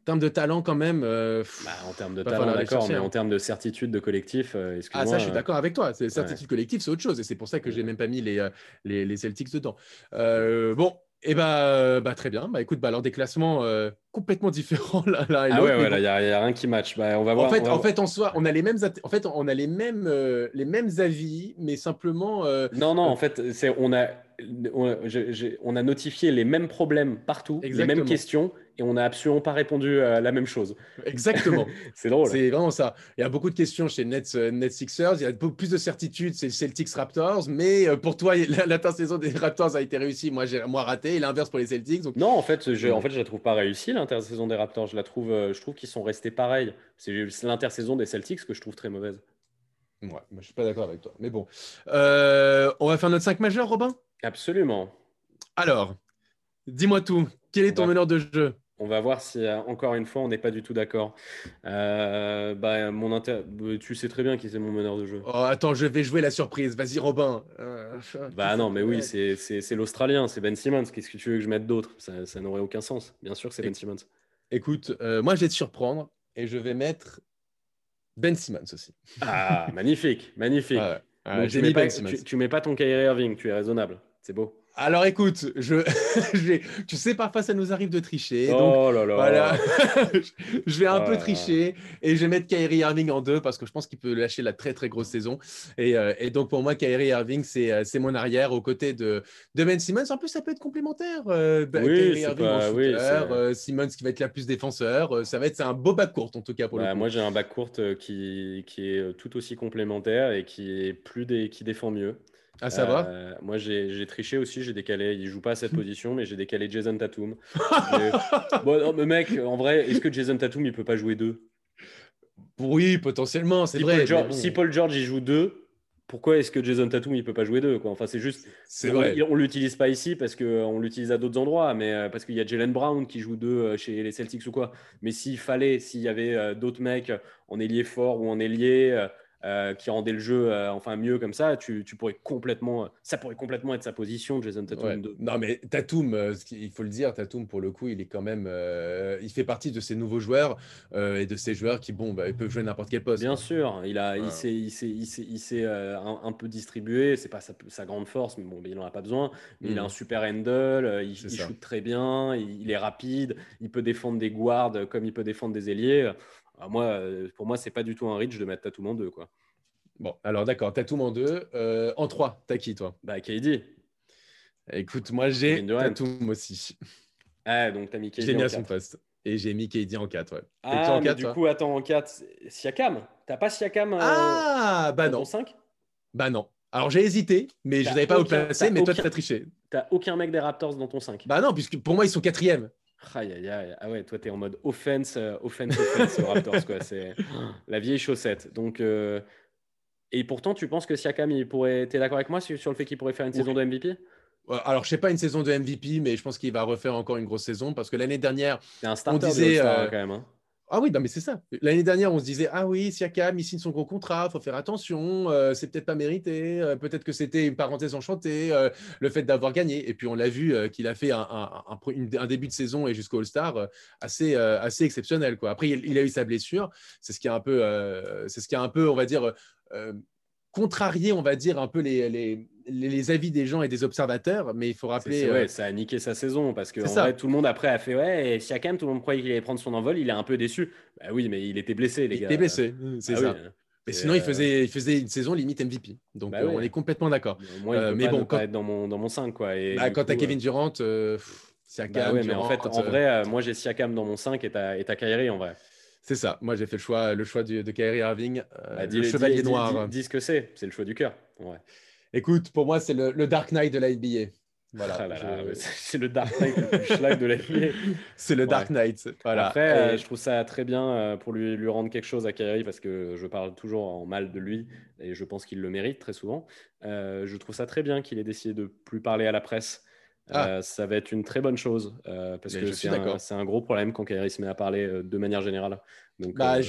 termes de talent, quand même. Euh, bah, en termes de talent, d'accord, mais en termes de certitude de collectif, euh, Ah, ça, je suis d'accord avec toi. Certitude collective, c'est autre chose. Et c'est pour ça que je n'ai même pas mis les, euh, les, les Celtics dedans. bon, et eh bah, bah, très bien. Bah, écoute, bah, alors des classements complètement différents là, là ah ouais, il n'y a, rien qui match. Bah, on va voir. En fait, en fait, en soi, on a les mêmes, en fait, on a les mêmes, les mêmes avis, mais simplement. non, non, en fait, c'est on a, on, a notifié les mêmes problèmes partout, les mêmes questions et on n'a absolument pas répondu à la même chose. Exactement. c'est drôle. C'est vraiment ça. Il y a beaucoup de questions chez Nets, euh, Nets Sixers. Il y a beaucoup plus de certitudes, c'est Celtics Raptors. Mais euh, pour toi, l'intersaison des Raptors a été réussie. Moi, j'ai moi raté. Et l'inverse pour les Celtics. Donc... Non, en fait, je, en fait, je la trouve pas réussie l'intersaison des Raptors. Je la trouve, euh, je trouve qu'ils sont restés pareils. C'est l'intersaison des Celtics que je trouve très mauvaise. Ouais, moi, je suis pas d'accord avec toi. Mais bon, on va faire notre 5 majeur, Robin? Absolument. Alors, dis-moi tout. Quel est ton meneur de jeu? On va voir si, euh, encore une fois, on n'est pas du tout d'accord. Euh, bah, mon inter... Euh, tu sais très bien qui c'est mon meneur de jeu. Oh, attends, je vais jouer la surprise. Vas-y, Robin. bah non, mais oui, c'est l'Australien, c'est Ben Simmons. Qu'est-ce que tu veux que je mette d'autre? Ça, ça n'aurait aucun sens. Bien sûr que c'est Ben Simmons. Écoute, moi, je vais te surprendre et je vais mettre Ben Simmons aussi. Ah, magnifique, magnifique. tu, mets pas, tu, mets pas ton Kyrie Irving, tu es raisonnable. C'est beau. Alors écoute, je, tu sais, parfois ça nous arrive de tricher. oh là là. Voilà. je vais un peu tricher et je vais mettre Kyrie Irving en deux parce que je pense qu'il peut lâcher la très très grosse saison. Et, euh, et donc pour moi, Kyrie Irving, euh, c'est mon arrière aux côtés de, de Ben Simmons. En plus, ça peut être complémentaire. Euh, oui, Kyrie Irving pas, shooter, Simmons qui va être la plus défenseur. ça va être un beau bac court en tout cas pour le Moi, j'ai un bac court qui, qui est tout aussi complémentaire et qui, est plus qui défend mieux. Ah, ça va? Euh, Moi, j'ai triché aussi, j'ai décalé. Il joue pas à cette position, mais j'ai décalé Jason Tatum. bon, non, mais mec, en vrai, est-ce que Jason Tatum, il peut pas jouer deux? Oui, potentiellement, c'est vrai. Si Paul George, il joue deux, pourquoi est-ce que Jason Tatum, il peut pas jouer deux quoi? Enfin, c'est juste. C'est vrai. On, l'utilise pas ici parce qu'on l'utilise à d'autres endroits, mais euh, parce qu'il y a Jalen Brown qui joue deux euh, chez les Celtics ou quoi. Mais s'il fallait, s'il y avait d'autres mecs en ailier fort ou en ailier euh, qui rendait le jeu euh, enfin mieux comme ça, tu, pourrais complètement, ça pourrait complètement être sa position, Jason Tatum. Non, mais Tatum, euh, il faut le dire, Tatum pour le coup, il est quand même, il fait partie de ces nouveaux joueurs et de ces joueurs qui, bon, bah, ils peuvent jouer n'importe quel poste. Bien sûr, il a, il s'est, il il un, peu distribué. C'est pas sa, grande force, mais bon, il n'en a pas besoin. Mais il a mm. un super handle, il, il shoot très bien, il, est rapide, il peut défendre des guards comme il peut défendre des ailiers. Ah, moi, euh, pour moi, c'est pas du tout un reach de mettre Tatum en deux. Quoi. Bon, alors d'accord, Tatum en deux. Euh, en trois, t'as qui toi? Bah, KD. Écoute, moi j'ai Tatum aussi. Ah, donc t'as mis KD. J'ai mis à son poste. Et j'ai mis KD en 4, ouais. Ah, en 4, du coup, attends, en 4, Siakam? T'as pas Siakam euh, ah, bah non. 5 Bah non. Alors j'ai hésité, mais je n'avais pas où placer, mais toi tu as triché. T'as aucun mec des Raptors dans ton 5 Bah non, puisque pour moi ils sont quatrième. Aïe, aïe, aïe. Ah ouais, toi, tu es en mode offense, euh, offense, offense Raptors. Quoi. C'est la vieille chaussette. Donc, euh, Et pourtant, tu penses que Siakam, il pourrait. Tu es d'accord avec moi sur le fait qu'il pourrait faire une saison de MVP alors, je sais pas une saison de MVP, mais je pense qu'il va refaire encore une grosse saison parce que l'année dernière, un on disait euh, quand même. Hein. Ah oui, mais c'est ça. L'année dernière, on se disait Ah oui, Siakam, il signe son gros contrat, faut faire attention, euh, c'est peut-être pas mérité, euh, peut-être que c'était une parenthèse enchantée, euh, le fait d'avoir gagné. Et puis, on l'a vu qu'il a fait un, début de saison et jusqu'au All-Star assez, assez exceptionnel. Quoi. Après, il, a eu sa blessure. C'est ce qui a un peu, c'est ce qui un peu, on va dire, contrarié, on va dire, un peu les, les, les, avis des gens et des observateurs, mais il faut rappeler. Ouais, ça a niqué sa saison parce que en vrai, tout le monde après a fait ouais, et Siakam, tout le monde croyait qu'il allait prendre son envol, il est un peu déçu. Bah oui, mais il était blessé, les gars. Il était blessé, c'est ah ça. Mais sinon, il, faisait, il faisait une saison limite MVP. Donc, bah euh, on est complètement d'accord. Moi, euh, mais bon, quand... être dans mon, dans mon 5. Quoi. Et bah, quand tu as Kevin Durant, euh, Siakam. Bah mais en fait, en vrai, moi, j'ai Siakam dans mon 5 et tu as, Kyrie en vrai. C'est ça. Moi, j'ai fait le choix, le choix de Kyrie Irving, le chevalier noir. Dis, ce que c'est. C'est le choix du cœur. Ouais. Écoute, pour moi, c'est le, Dark Knight de la NBA. Voilà, ah c'est le Dark Knight le plus schlag de la NBA. c'est le Dark Knight. Voilà. Après, euh, je trouve ça très bien euh, pour lui, lui rendre quelque chose à Kyrie parce que je parle toujours en mal de lui et je pense qu'il le mérite très souvent. Euh, je trouve ça très bien qu'il ait décidé de plus parler à la presse. Ah. ça va être une très bonne chose parce que c'est un, un, gros problème quand Kyrie se met à parler de manière générale. Bah, euh,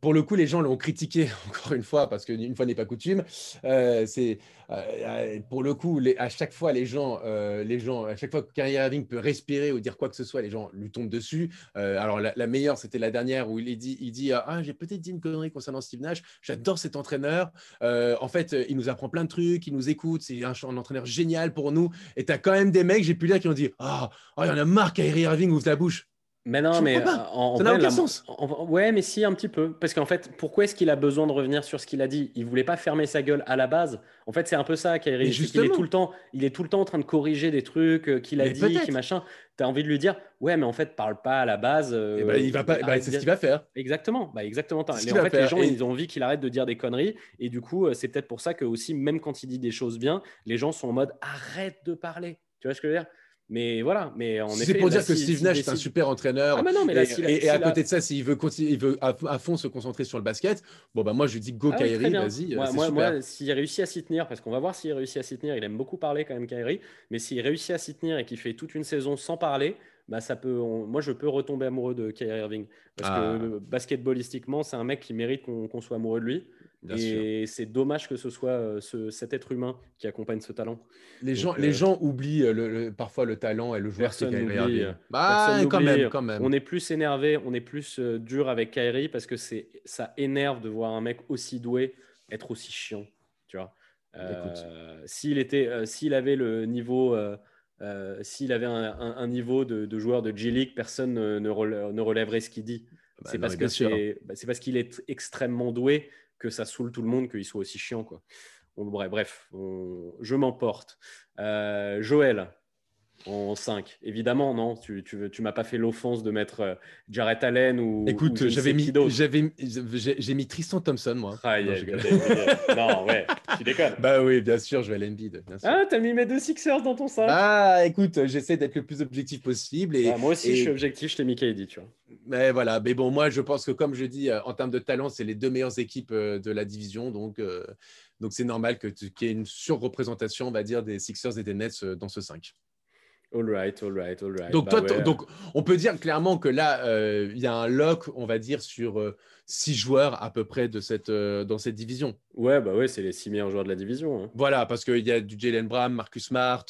pour le coup, les gens l'ont critiqué encore une fois parce qu'une fois n'est pas coutume. Euh, c'est euh, pour le coup, les, à chaque fois, les gens, les gens, à chaque fois que Kyrie Irving peut respirer ou dire quoi que ce soit, les gens lui tombent dessus. alors la, meilleure, c'était la dernière où il dit, il dit, ah, j'ai peut-être dit une connerie concernant Steve Nash. J'adore cet entraîneur. en fait, il nous apprend plein de trucs, il nous écoute. C'est un, entraîneur génial pour nous. Et tu as quand même des mecs, j'ai pu dire, qui ont dit, ah, oh, il y en a marre, Kyrie Irving ouvre la bouche. Mais non, mais pas. euh, en, Ça n'a aucun sens. en- en- ouais, mais si un petit peu, parce qu'en fait, pourquoi est-ce qu'il a besoin de revenir sur ce qu'il a dit? Il voulait pas fermer sa gueule à la base. En fait, c'est un peu ça, Kyrie. Qu'il est tout le temps, il est tout le temps en train de corriger des trucs euh, qu'il a Mais dit, qui machin. T'as envie de lui dire, ouais, mais en fait, parle pas à la base. euh, Et ben, il va pas. bah, c'est ce qu'il va faire. Exactement, bah exactement. Les- en gens, Et- ils ont envie qu'il arrête de dire des conneries, et du coup, c'est peut-être pour ça que aussi, même quand il dit des choses bien, les gens sont en mode arrête de parler. Tu vois ce que je veux dire? Mais voilà, mais en C'est effet, pour là, dire que si- Steve Nash est un super entraîneur. Ah, mais non, mais là, et, à côté de ça, s'il veut, continuer, il veut à, fond se concentrer sur le basket, bon, bah, moi, je lui dis go Ah Kyrie, vas-y, euh, Moi, c'est moi, s'il réussit à s'y tenir, parce qu'on va voir s'il réussit à s'y tenir, il aime beaucoup parler quand même, Kyrie, mais s'il réussit à s'y tenir et qu'il fait toute une saison sans parler, bah ça peut, moi je peux retomber amoureux de Kyrie Irving. Parce Ah. que le- basketballistiquement, c'est un mec qui mérite qu'on soit amoureux de lui. Bien et c'est dommage que ce soit euh, ce- cet être humain qui accompagne ce talent. Les gens, Donc, les euh, gens oublient euh, le- le- parfois le talent et le joueur c'est Personne Kyrie euh, Bah, Personne quand n'oublie. même, quand même. On est plus énervé, on est plus euh, dur avec Kyrie parce que c'est ça énerve de voir un mec aussi doué être aussi chiant, tu vois. Euh, s'il était, euh, s'il avait le niveau, euh, euh, s'il avait un, un- un niveau de, de joueur de G League, personne ne, ne relè- ne relèverait ce qu'il dit. Bah, c'est non, parce que c'est, bah, c'est parce qu'il est extrêmement doué que ça saoule tout le monde qu'il soit aussi chiant, quoi. Bref, je m'emporte. Euh, Joël, en 5. Évidemment, non, tu, tu, tu m'as pas fait l'offense de mettre euh, Jarrett Allen ou. ou Écoute, j'avais mis, j'avais, j'ai mis Tristan Thompson, moi. Aïe, Non, je non, ouais, tu déconnes. Bah oui, bien sûr, je vais à l'Embiid. Ah, t'as mis mes deux Sixers dans ton sac. Ah, écoute, j'essaie d'être le plus objectif possible. Et, Ah, moi aussi, et- je suis objectif, je t'ai mis KD, tu vois. Mais voilà, mais bon, moi je pense que comme je dis, euh, en termes de talent, c'est les deux meilleures équipes euh, de la division, donc euh, donc c'est normal qu'il y ait une surreprésentation, on va dire, des Sixers et des Nets dans ce 5. All right, all right, all right. Donc Bah toi, ouais. donc on peut dire clairement que là, euh, il y a un lock, on va dire, sur euh, six joueurs à peu près de cette euh, dans cette division. Ouais, bah ouais, c'est les six meilleurs joueurs de la division. hein. Voilà, parce qu'il y a du Jalen Brown, Marcus Smart,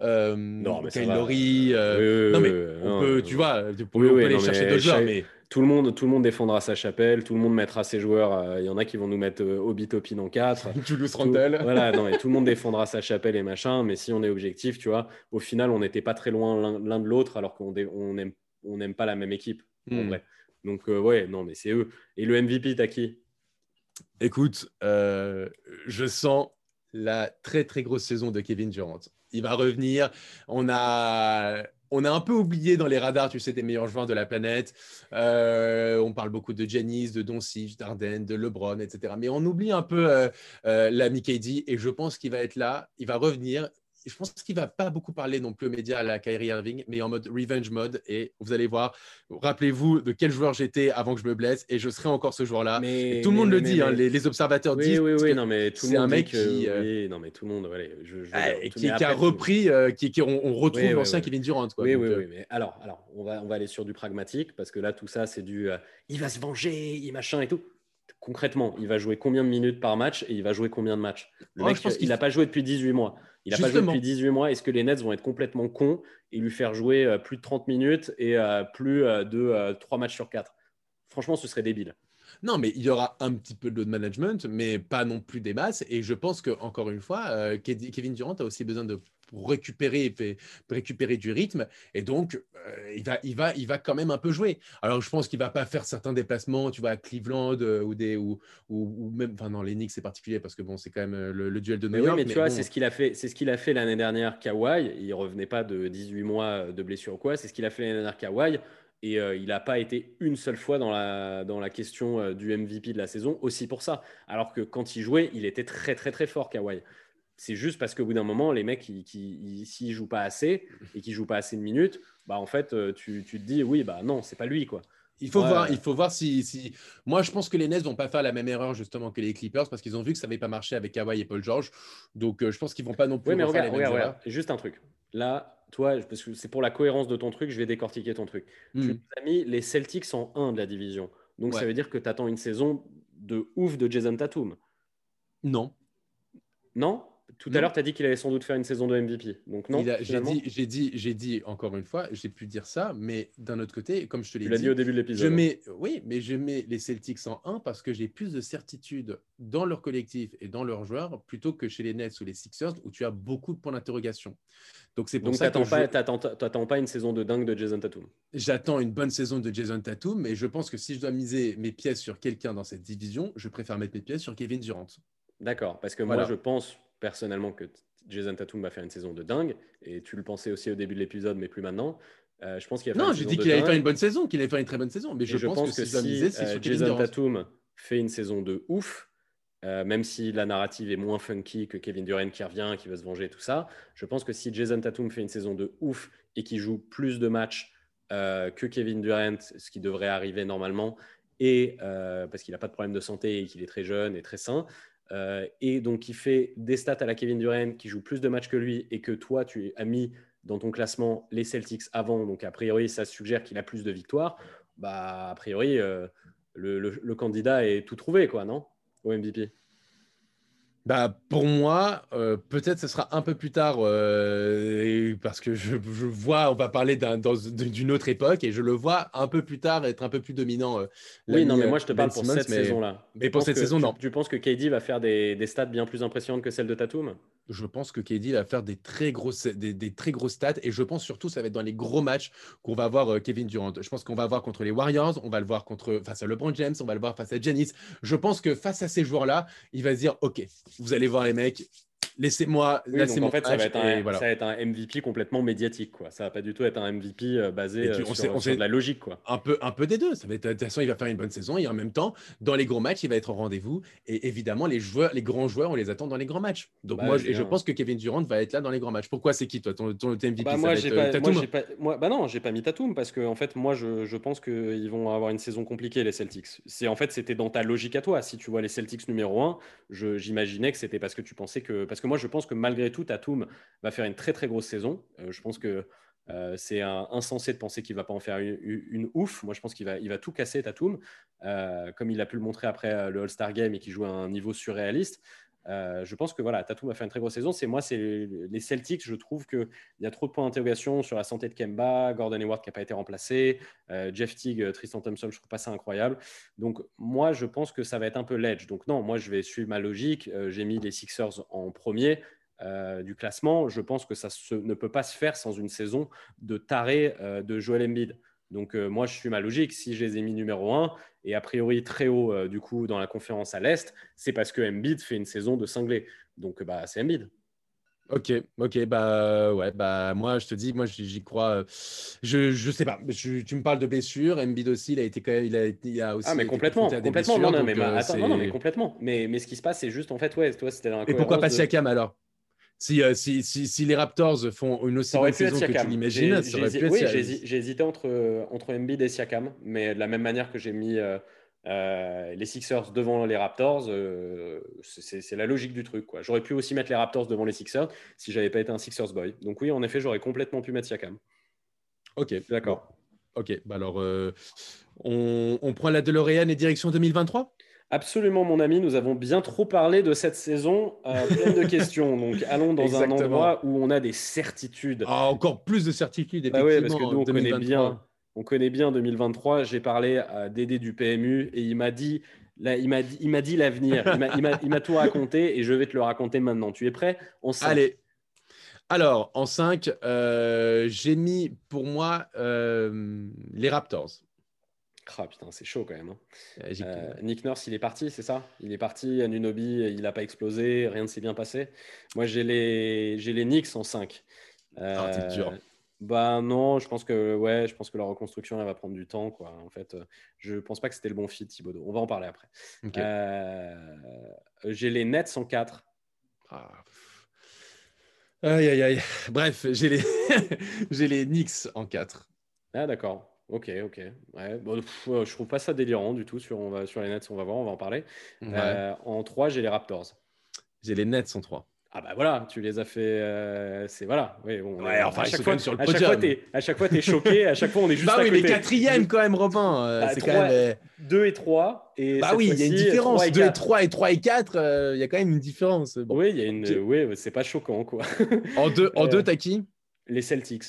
Non, mais Kyle. Lowry, non mais on peut, tu vois, on peut, aller chercher d'autres joueurs, mais Tout le, monde, tout le monde défendra sa chapelle, tout le monde mettra ses joueurs. euh, Il y en a qui vont nous mettre euh, Obi Topin en 4. Julius Tout- Randle. voilà, non, et tout le monde défendra sa chapelle et machin, mais si on est objectif, tu vois, au final, on n'était pas très loin l'un de l'autre alors qu'on on n'aime on n'aime pas la même équipe, en Hmm. vrai. Donc, euh, ouais, non, mais c'est eux. Et le MVP, t'as qui? Écoute, je sens la très très grosse saison de Kevin Durant. Il va revenir. On a, on a un peu oublié dans les radars, tu sais, des meilleurs joueurs de la planète. Euh, on parle beaucoup de Giannis, de Doncic, d'Arden, de LeBron, etc. Mais on oublie un peu euh, euh, l'ami KD et je pense qu'il va être là. Il va revenir. Je pense qu'il va pas beaucoup parler non plus aux médias à la Kyrie Irving, mais en mode revenge mode. Et vous allez voir, rappelez-vous de quel joueur j'étais avant que je me blesse et je serai encore ce joueur-là. mais, Et tout le monde mais- le mais- dit, hein, les, les observateurs Oui, disent oui, oui, non, mais tout le c'est monde un mec que- qui, euh, Oui, non, mais tout le monde, ouais, je, je- ah, et qui, a repris, euh, qui, qui- on, on retrouve Oui, l'ancien oui. Kevin Durant. Quoi, Oui, Donc, oui, euh, oui, mais alors, alors on, va, on va aller sur du pragmatique parce que là, tout ça, c'est du euh, il va se venger, il machin et tout. Concrètement, il va jouer combien de minutes par match et il va jouer combien de matchs? Le Oh, mec, je pense il qu'il- n'a pas joué depuis 18 mois. Il n'a pas joué depuis 18 mois. Est-ce que les Nets vont être complètement cons et lui faire jouer euh, plus de 30 minutes et euh, plus euh, de euh, 3 matchs sur 4 Franchement, ce serait débile. Non, mais il y aura un petit peu de load management, mais pas non plus des masses. Et je pense que encore une fois, euh, Ke- Kevin Durant a aussi besoin de récupérer, récupérer du rythme. Et donc, euh, il, va, il, va, il va quand même un peu jouer. Alors, je pense qu'il va pas faire certains déplacements, tu vois, à Cleveland euh, ou, des, ou, ou, ou même, enfin, non, les Knicks, c'est particulier parce que bon, c'est quand même le, le duel de New Mais oui, mais tu vois, bon. c'est ce qu'il a fait. C'est ce qu'il a fait l'année dernière. Kawhi, il revenait pas de 18 mois de blessure ou quoi. C'est ce qu'il a fait l'année dernière. Kawhi. Et euh, il n'a pas été une seule fois dans la, dans la question euh, du MVP de la saison, aussi pour ça. Alors que quand il jouait, il était très, très, très fort, Kawhi. C'est juste parce qu'au bout d'un moment, les mecs, qui, qui, s'ils jouent pas assez et qu'ils jouent pas assez de minutes, bah en fait, euh, tu, tu te dis, oui, bah non, c'est pas lui, quoi. Il faut Ouais. voir, il faut voir si, si- Moi, je pense que les Nets vont pas faire la même erreur justement que les Clippers parce qu'ils ont vu que ça n'avait pas marché avec Kawhi et Paul George. Donc, euh, je pense qu'ils vont pas non plus Oui, mais regarde, regarde, regarde. Juste un truc. Là, toi, parce que c'est pour la cohérence de ton truc, je vais décortiquer ton truc. Tu Hmm. nous as mis les Celtics en 1 de la division. Donc Ouais. ça veut dire que tu attends une saison de ouf de Jason Tatum. Non. Non? Tout à l'heure, tu as dit qu'il allait sans doute faire une saison de MVP. Donc non. J'ai dit, j'ai dit, j'ai dit encore une fois, j'ai pu dire ça, mais d'un autre côté, comme je te l'ai dit, dit au début de l'épisode. Je mets, oui, mais je mets les Celtics en 1 parce que j'ai plus de certitude dans leur collectif et dans leurs joueurs plutôt que chez les Nets ou les Sixers où tu as beaucoup de points d'interrogation. Donc c'est pour Donc, ça que pas, t'attends pas une saison de dingue de Jason Tatum. J'attends une bonne saison de Jason Tatum, mais je pense que si je dois miser mes pièces sur quelqu'un dans cette division, je préfère mettre mes pièces sur Kevin Durant. D'accord, parce que moi je pense personnellement que Jason Tatum va faire une saison de dingue, et tu le pensais aussi au début de l'épisode, mais plus maintenant. Euh, je pense qu'il Non, j'ai dit qu'il allait faire une bonne saison, qu'il allait faire une très bonne saison, mais je, pense, que, si, miser, euh, Jason Tatum fait une saison de ouf, euh, même si la narrative est moins funky que Kevin Durant qui revient, qui veut se venger, tout ça, je pense que si Jason Tatum fait une saison de ouf et qui joue plus de matchs que Kevin Durant, ce qui devrait arriver normalement, et parce qu'il n'a pas de problème de santé et qu'il est très jeune et très sain, et donc qui fait des stats à la Kevin Durant, qui joue plus de matchs que lui, et que toi, tu as mis dans ton classement les Celtics avant, donc a priori, ça suggère qu'il a plus de victoires, bah, a priori, le, candidat est tout trouvé, quoi, non? Au MVP bah, pour moi, euh, peut-être ce sera un peu plus tard euh, parce que je, vois, on va parler d'une autre époque et je le vois un peu plus tard être un peu plus dominant. Euh, oui, non, mais moi je te parle pour cette saison-là. Mais pour cette saison, non. Tu, penses que KD va faire des, des, stats bien plus impressionnantes que celles de Tatum? Je pense que KD va faire des très grosses, des, grosses stats et je pense surtout ça va être dans les gros matchs qu'on va voir euh, Kevin Durant. Je pense qu'on va voir contre les Warriors, on va le voir contre face à LeBron James, on va le voir face à Janice. Je pense que face à ces joueurs-là, il va se dire OK, vous allez voir les mecs, laissez-moi. en fait, ça va, être un, ça va, être un, MVP complètement médiatique. Quoi. Ça va pas du tout être un MVP euh, basé euh, sur, de la logique. Quoi. Un, peu, un peu des deux. Ça va être, de toute façon, il va faire une bonne saison et en même temps, dans les gros matchs, il va être au rendez-vous. Et évidemment, les, joueurs, les grands joueurs, on les attend dans les grands matchs. Donc, bah, moi, je pense que Kevin Durant va être là dans les grands matchs. Pourquoi c'est qui, toi, ton, ton MVP bah, moi, j'ai pas, pas, moi, bah non, j'ai pas mis Tatum parce que, en fait, moi, je, je pense qu'ils vont avoir une saison compliquée, les Celtics. En fait, c'était dans ta logique à toi. Si tu vois les Celtics numéro 1, j'imaginais que c'était parce que tu pensais que. Parce que moi, je pense que malgré tout, Tatum va faire une très très grosse saison. Euh, je pense que euh, c'est insensé de penser qu'il va pas en faire une, ouf. Moi, je pense qu'il va, tout casser, Tatum, euh, comme il a pu le montrer après le All-Star Game et qui joue à un niveau surréaliste. Je pense que voilà, Tatum va faire une très grosse saison. C'est moi, c'est les Celtics. Je trouve qu'il y a trop de points d'interrogation sur la santé de Kemba, Gordon Hayward qui n'a pas été remplacé, Jeff Teague, Tristan Thompson. Je trouve pas ça incroyable. Donc moi, je pense que ça va être un peu l'edge. Donc non, moi, je vais suivre ma logique. J'ai mis les Sixers en premier. Euh, du classement, je pense que ça ne peut pas se faire sans une saison de taré euh, de Joel Embiid. Donc euh, moi, je suis ma logique. Si je les ai mis numéro 1 et a priori très haut du coup dans la conférence à l'Est, c'est parce que Embiid fait une saison de cinglé. Donc bah, c'est Embiid. Ok, ok, bah ouais, bah moi je te dis, moi j'y crois. Je, je sais pas, tu me parles de blessure, Embiid aussi, il a été quand même, il a, il a aussi. Ah mais complètement, complètement, non, non, mais, attends, non, non, mais complètement. Mais, mais ce qui se passe, c'est juste en fait, ouais, toi c'était dans la Et pourquoi pas Siakam alors? Euh, si, si, si, les Raptors font une aussi bonne saison que tu l'imagines, ça aurait pu être Oui, j'ai hésité entre, entre Embiid et Siakam, mais de la même manière que j'ai mis euh, euh, les Sixers devant les Raptors, c'est la logique du truc. J'aurais pu aussi mettre les Raptors devant les Sixers si j'avais pas été un Sixers boy. Donc oui, en effet, j'aurais complètement pu mettre Siakam. Ok, d'accord. Ok, bah alors on, on prend la DeLorean et direction 2023 Absolument, mon ami. Nous avons bien trop parlé de cette saison euh, pleine de questions. Donc, allons dans un endroit où on a des certitudes. Ah, encore plus de certitudes, bah parce que nous, on connaît bien. On connaît bien 2023. J'ai parlé à Dédé du PMU et il m'a dit, il m'a dit, il m'a dit l'avenir. Il m'a tout raconté et je vais te le raconter maintenant. Tu es prêt? On Allez. Alors, en 5, euh, j'ai mis pour moi euh, les Raptors. Ah putain, c'est chaud quand même. Hein. Euh, Nick Nurse, il est parti, c'est ça? Il est parti à Nunobi, il n'a pas explosé, rien ne s'est bien passé. Moi, j'ai les, j'ai les Knicks en 5. ah, c'est dur. Euh, bah non, je pense que ouais, je pense que la reconstruction elle va prendre du temps quoi. En fait, je pense pas que c'était le bon fit Thibodeau. On va en parler après. Euh, j'ai les Nets en 4. Ah. Aïe aïe aïe. Bref, j'ai les j'ai les Knicks en 4. Ah d'accord. Ok, ok. Ouais, bon, je trouve pas ça délirant du tout sur, on va, sur les Nets, on va voir, on va en parler. Euh, en 3, j'ai les Raptors. J'ai les Nets en 3. Ah bah voilà, tu les as fait. euh, c'est voilà. Oui, Ouais, enfin, à ils chaque sont fois, même sur le à chaque fois, podium. t'es, à chaque fois, t'es choqué. À chaque fois, on est juste Bah à oui, côté. mais quatrième quand même, Robin. euh, Bah, c'est trois- quand même. euh, 2 et 3. Et Bah cette oui, il y a une fois-ci, différence. trois et 2 et quatre. 3 et 3 et 4, il y a quand même une différence. Bon. Oui, il y a une. Ok. Oui, c'est pas choquant quoi. En 2, en Euh, deux, t'as qui? Les Celtics.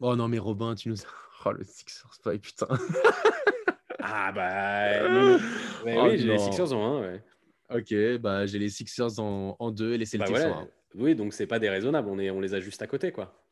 Oh non, mais Robin, tu nous. Oh, le Sixers, pas putain. Ah bah. non, Oh oui, j'ai les. Sixers en 1. Ouais. Ok, bah j'ai les Sixers en 2 et les Bah Celtics voilà. en 1. Oui, donc c'est pas déraisonnable. On, est, on les a juste à côté quoi.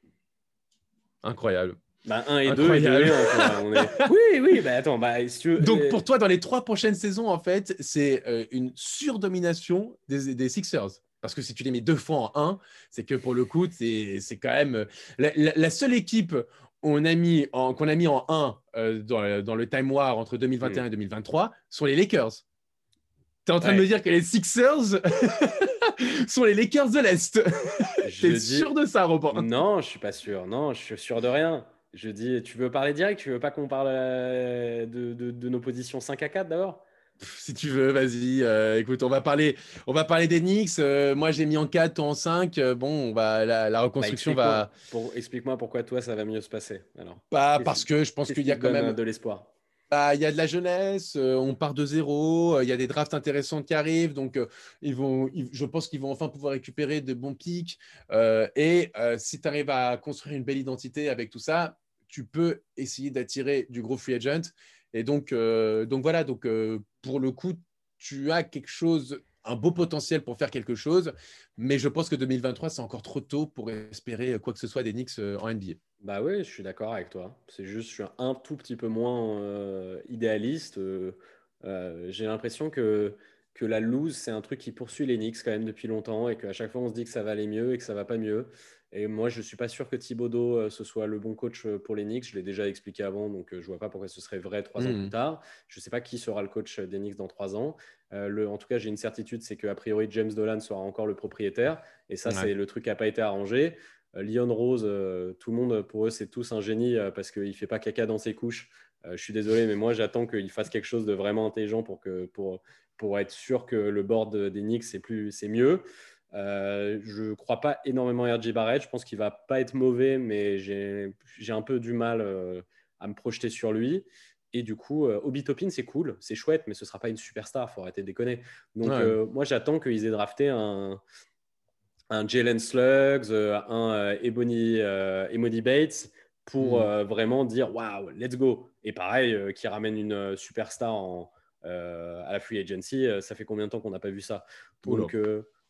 Incroyable. Bah 1 et 2 et 2 Incroyable. et 1. quoi. On est... Oui, oui, bah attends, bah si tu veux. Donc pour toi, dans les trois prochaines saisons, en fait, c'est euh, une surdomination des, des Sixers. Parce que si tu les mets deux fois en 1, c'est que pour le coup, c'est c'est quand même. euh, La, la- la seule équipe on a mis en- qu'on a mis en 1 euh, dans, le- dans le Time War entre 2021 et 2023 sont les Lakers. Tu es en train de me dire que les Sixers sont les Lakers de l'Est. T'es dis- sûr de ça, Robin? Non, je suis pas sûr. Non, je suis sûr de rien. Je dis, tu veux parler direct? Tu veux pas qu'on parle euh, de, de- de nos positions 5 à 4 d'abord? Si tu veux, vas-y. Euh, écoute, on va parler, on va parler des Knicks. Euh, moi, j'ai mis en 4, toi en 5. Euh, bon, on va, la, la Bah, reconstruction explique-moi- va. pour- Explique-moi pourquoi toi ça va mieux se passer. Alors, Pas Qu'est-ce parce que je pense qu'il y a quand même. de l'espoir? Bah, il y a de la jeunesse, on part de zéro, il y a des drafts intéressants qui arrivent, donc ils vont, ils- je pense qu'ils vont enfin pouvoir récupérer de bons pics. et si tu arrives à construire une belle identité avec tout ça, tu peux essayer d'attirer du gros free agent. Et donc, euh, donc voilà, donc euh, pour le coup, tu as quelque chose, un beau potentiel pour faire quelque chose, mais je pense que 2023, c'est encore trop tôt pour espérer quoi que ce soit des Knicks euh, en NBA. Bah oui, je suis d'accord avec toi. C'est juste, je suis un tout petit peu moins idéaliste. J'ai l'impression que, que la lose, c'est un truc qui poursuit les Knicks quand même depuis longtemps et qu'à chaque fois, on se dit que ça va aller mieux et que ça va pas mieux. Et moi, je suis pas sûr que Thibodeau, euh, ce soit le bon coach euh, pour les Knicks. Je l'ai déjà expliqué avant, donc euh, je vois pas pourquoi ce serait vrai trois ans plus tard. Je sais pas qui sera le coach des Knicks dans trois ans. Euh, le, en tout cas, j'ai une certitude, c'est qu'a priori, James Dolan sera encore le propriétaire. Et ça, Ouais. c'est le truc qui n'a pas été arrangé. Euh, Leon Rose, euh, tout le monde, pour eux, c'est tous un génie parce qu'il ne fait pas caca dans ses couches. Je suis désolé, mais moi, j'attends qu'il fasse quelque chose de vraiment intelligent pour, que, pour, pour être sûr que le board des Knicks, c'est, plus, c'est mieux. Euh, je ne crois pas énormément à RJ Barrett. Je pense qu'il ne va pas être mauvais, mais j'ai, un peu du mal euh, à me projeter sur lui. Et du coup, euh, Obi Toppin, c'est cool, c'est chouette, mais ce ne sera pas une superstar, faut arrêter de déconner. Donc, Ouais. moi, j'attends qu'ils aient drafté un, un Jalen Slugs, un Ebony, Emoni Bates pour Mm. euh, vraiment dire waouh, let's go. Et pareil, qui ramène une superstar en, à la free agency, ça fait combien de temps qu'on n'a pas vu ça? Donc,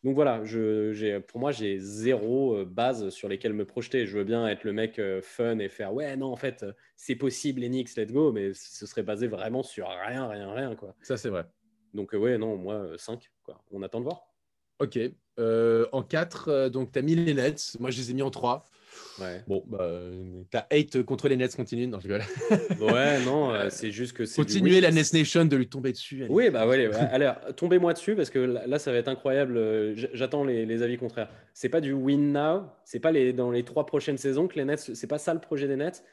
donc voilà, je, j'ai, pour moi, j'ai zéro euh, base sur lesquelles me projeter. Je veux bien être le mec euh, fun et faire ouais, non, en fait, euh, c'est possible, Knicks, let's go, mais ce serait basé vraiment sur rien, rien, rien. Quoi. Ça, c'est vrai. Donc, ouais, non, moi, 5. Quoi. On attend de voir. Ok. Euh, en 4, donc tu as mis les Nets. Moi, je les ai mis en 3. Ouais, Bon, bah, tu as hate contre les Nets, continue. Non, je rigole. ouais non, euh, c'est juste que c'est. Continuez la Nets Nation de lui tomber dessus. allez. Oui, bah ouais, ouais. Alors, tombez-moi dessus parce que là, ça va être incroyable. Euh, J'attends les, les avis contraires. C'est pas du win now. C'est pas les, dans les trois prochaines saisons que les Nets. C'est pas ça le projet des Nets.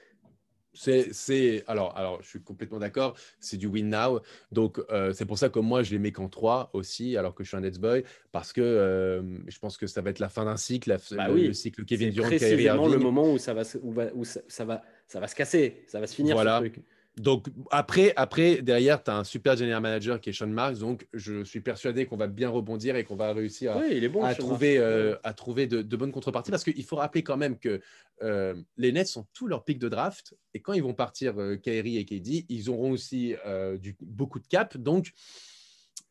C'est, c'est, alors, alors, je suis complètement d'accord. C'est du win now. Donc, euh, c'est pour ça que moi, je les mets qu'en 3 aussi, alors que je suis un Nets boy, parce que euh, je pense que ça va être la fin d'un cycle, la- Bah le, oui. le cycle Kevin C'est Durant, Kyrie précisément le moment où ça va, se- où va- où ça, ça va, ça va se casser. Ça va se finir. Voilà. ce truc. Donc après, après derrière, tu as un super general manager qui est Sean Marks. Donc je suis persuadé qu'on va bien rebondir et qu'on va réussir à, Oui, bon. trouver, euh, à trouver de, de bonnes contreparties. Parce qu'il faut rappeler quand même que euh, les Nets ont tous leurs pics de draft. Et quand ils vont partir, euh, Kyrie et KD, ils auront aussi euh, du, beaucoup de cap. Donc,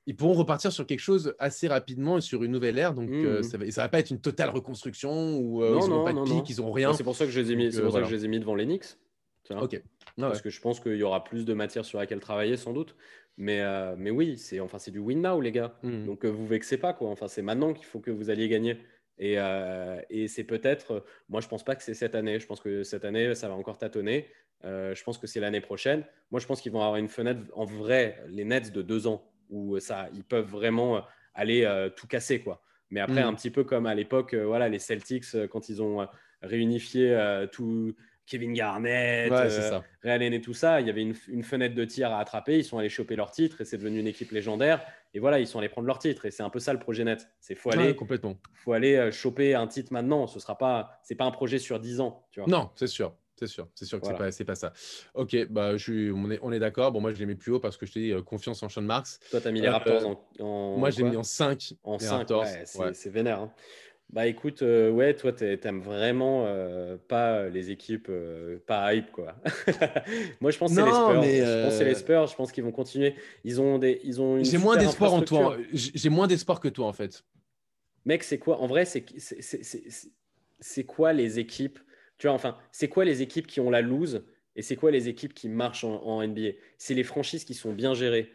ils pourront repartir sur quelque chose assez rapidement et sur une nouvelle ère. Donc, euh, ça ne va, pas être une totale reconstruction où euh, Non, ils n'auront pas de non. ils n'auront rien. C'est pour ça que je les ai mis. Donc, euh, pour ça voilà. que je les ai mis devant les Knicks. Tu vois. Ok. Ah Parce ouais. que je pense qu'il y aura plus de matière sur laquelle travailler sans doute. Mais, euh, mais oui, c'est enfin c'est du win now les gars. Mhm. Donc euh, vous vexez pas quoi. Enfin c'est maintenant qu'il faut que vous alliez gagner. Et, euh, et c'est peut-être, moi je pense pas que c'est cette année. Je pense que cette année ça va encore tâtonner. Euh, je pense que c'est l'année prochaine. Moi je pense qu'ils vont avoir une fenêtre en vrai les Nets de deux ans où ça ils peuvent vraiment aller euh, tout casser quoi. Mais après Mhm. un petit peu comme à l'époque voilà les Celtics quand ils ont réunifié tout Kevin Garnett, Ouais, euh, Allen et tout ça. Il y avait une, une fenêtre de tir à attraper. Ils sont allés choper leur titre et c'est devenu une équipe légendaire. Et voilà, ils sont allés prendre leur titre. Et c'est un peu ça le projet net. C'est faut Ouais, aller, complètement. faut aller euh, choper un titre maintenant. Ce sera pas, c'est pas un projet sur 10 ans. Tu vois. Non, c'est sûr. C'est sûr, c'est sûr que Voilà. c'est pas, pas ça. Ok, bah, je suis, on est, on est d'accord. Bon, moi, je l'ai mis plus haut parce que je t'ai dit euh, confiance en Sean Marks. Toi, tu as mis les Euh, Raptors en, en- moi, je l'ai mis en 5. En les 5, Raptors. ouais, c'est Ouais. c'est vénère. hein. Bah écoute, euh, ouais, toi, t'a- t'aimes vraiment euh, pas les équipes, euh, pas hype, quoi. Moi, je pense que c'est les Spurs. Je pense c'est les euh, Spurs. Je pense qu'ils vont continuer. Ils ont, des, ils ont J'ai moins d'espoir en toi. infrastructure. J'ai moins d'espoir que toi, en fait. Mec, c'est quoi? En vrai, c'est quoi les équipes? Tu vois, enfin, c'est quoi les équipes qui ont la lose et c'est quoi les équipes qui marchent en, en NBA C'est les franchises qui sont bien gérées.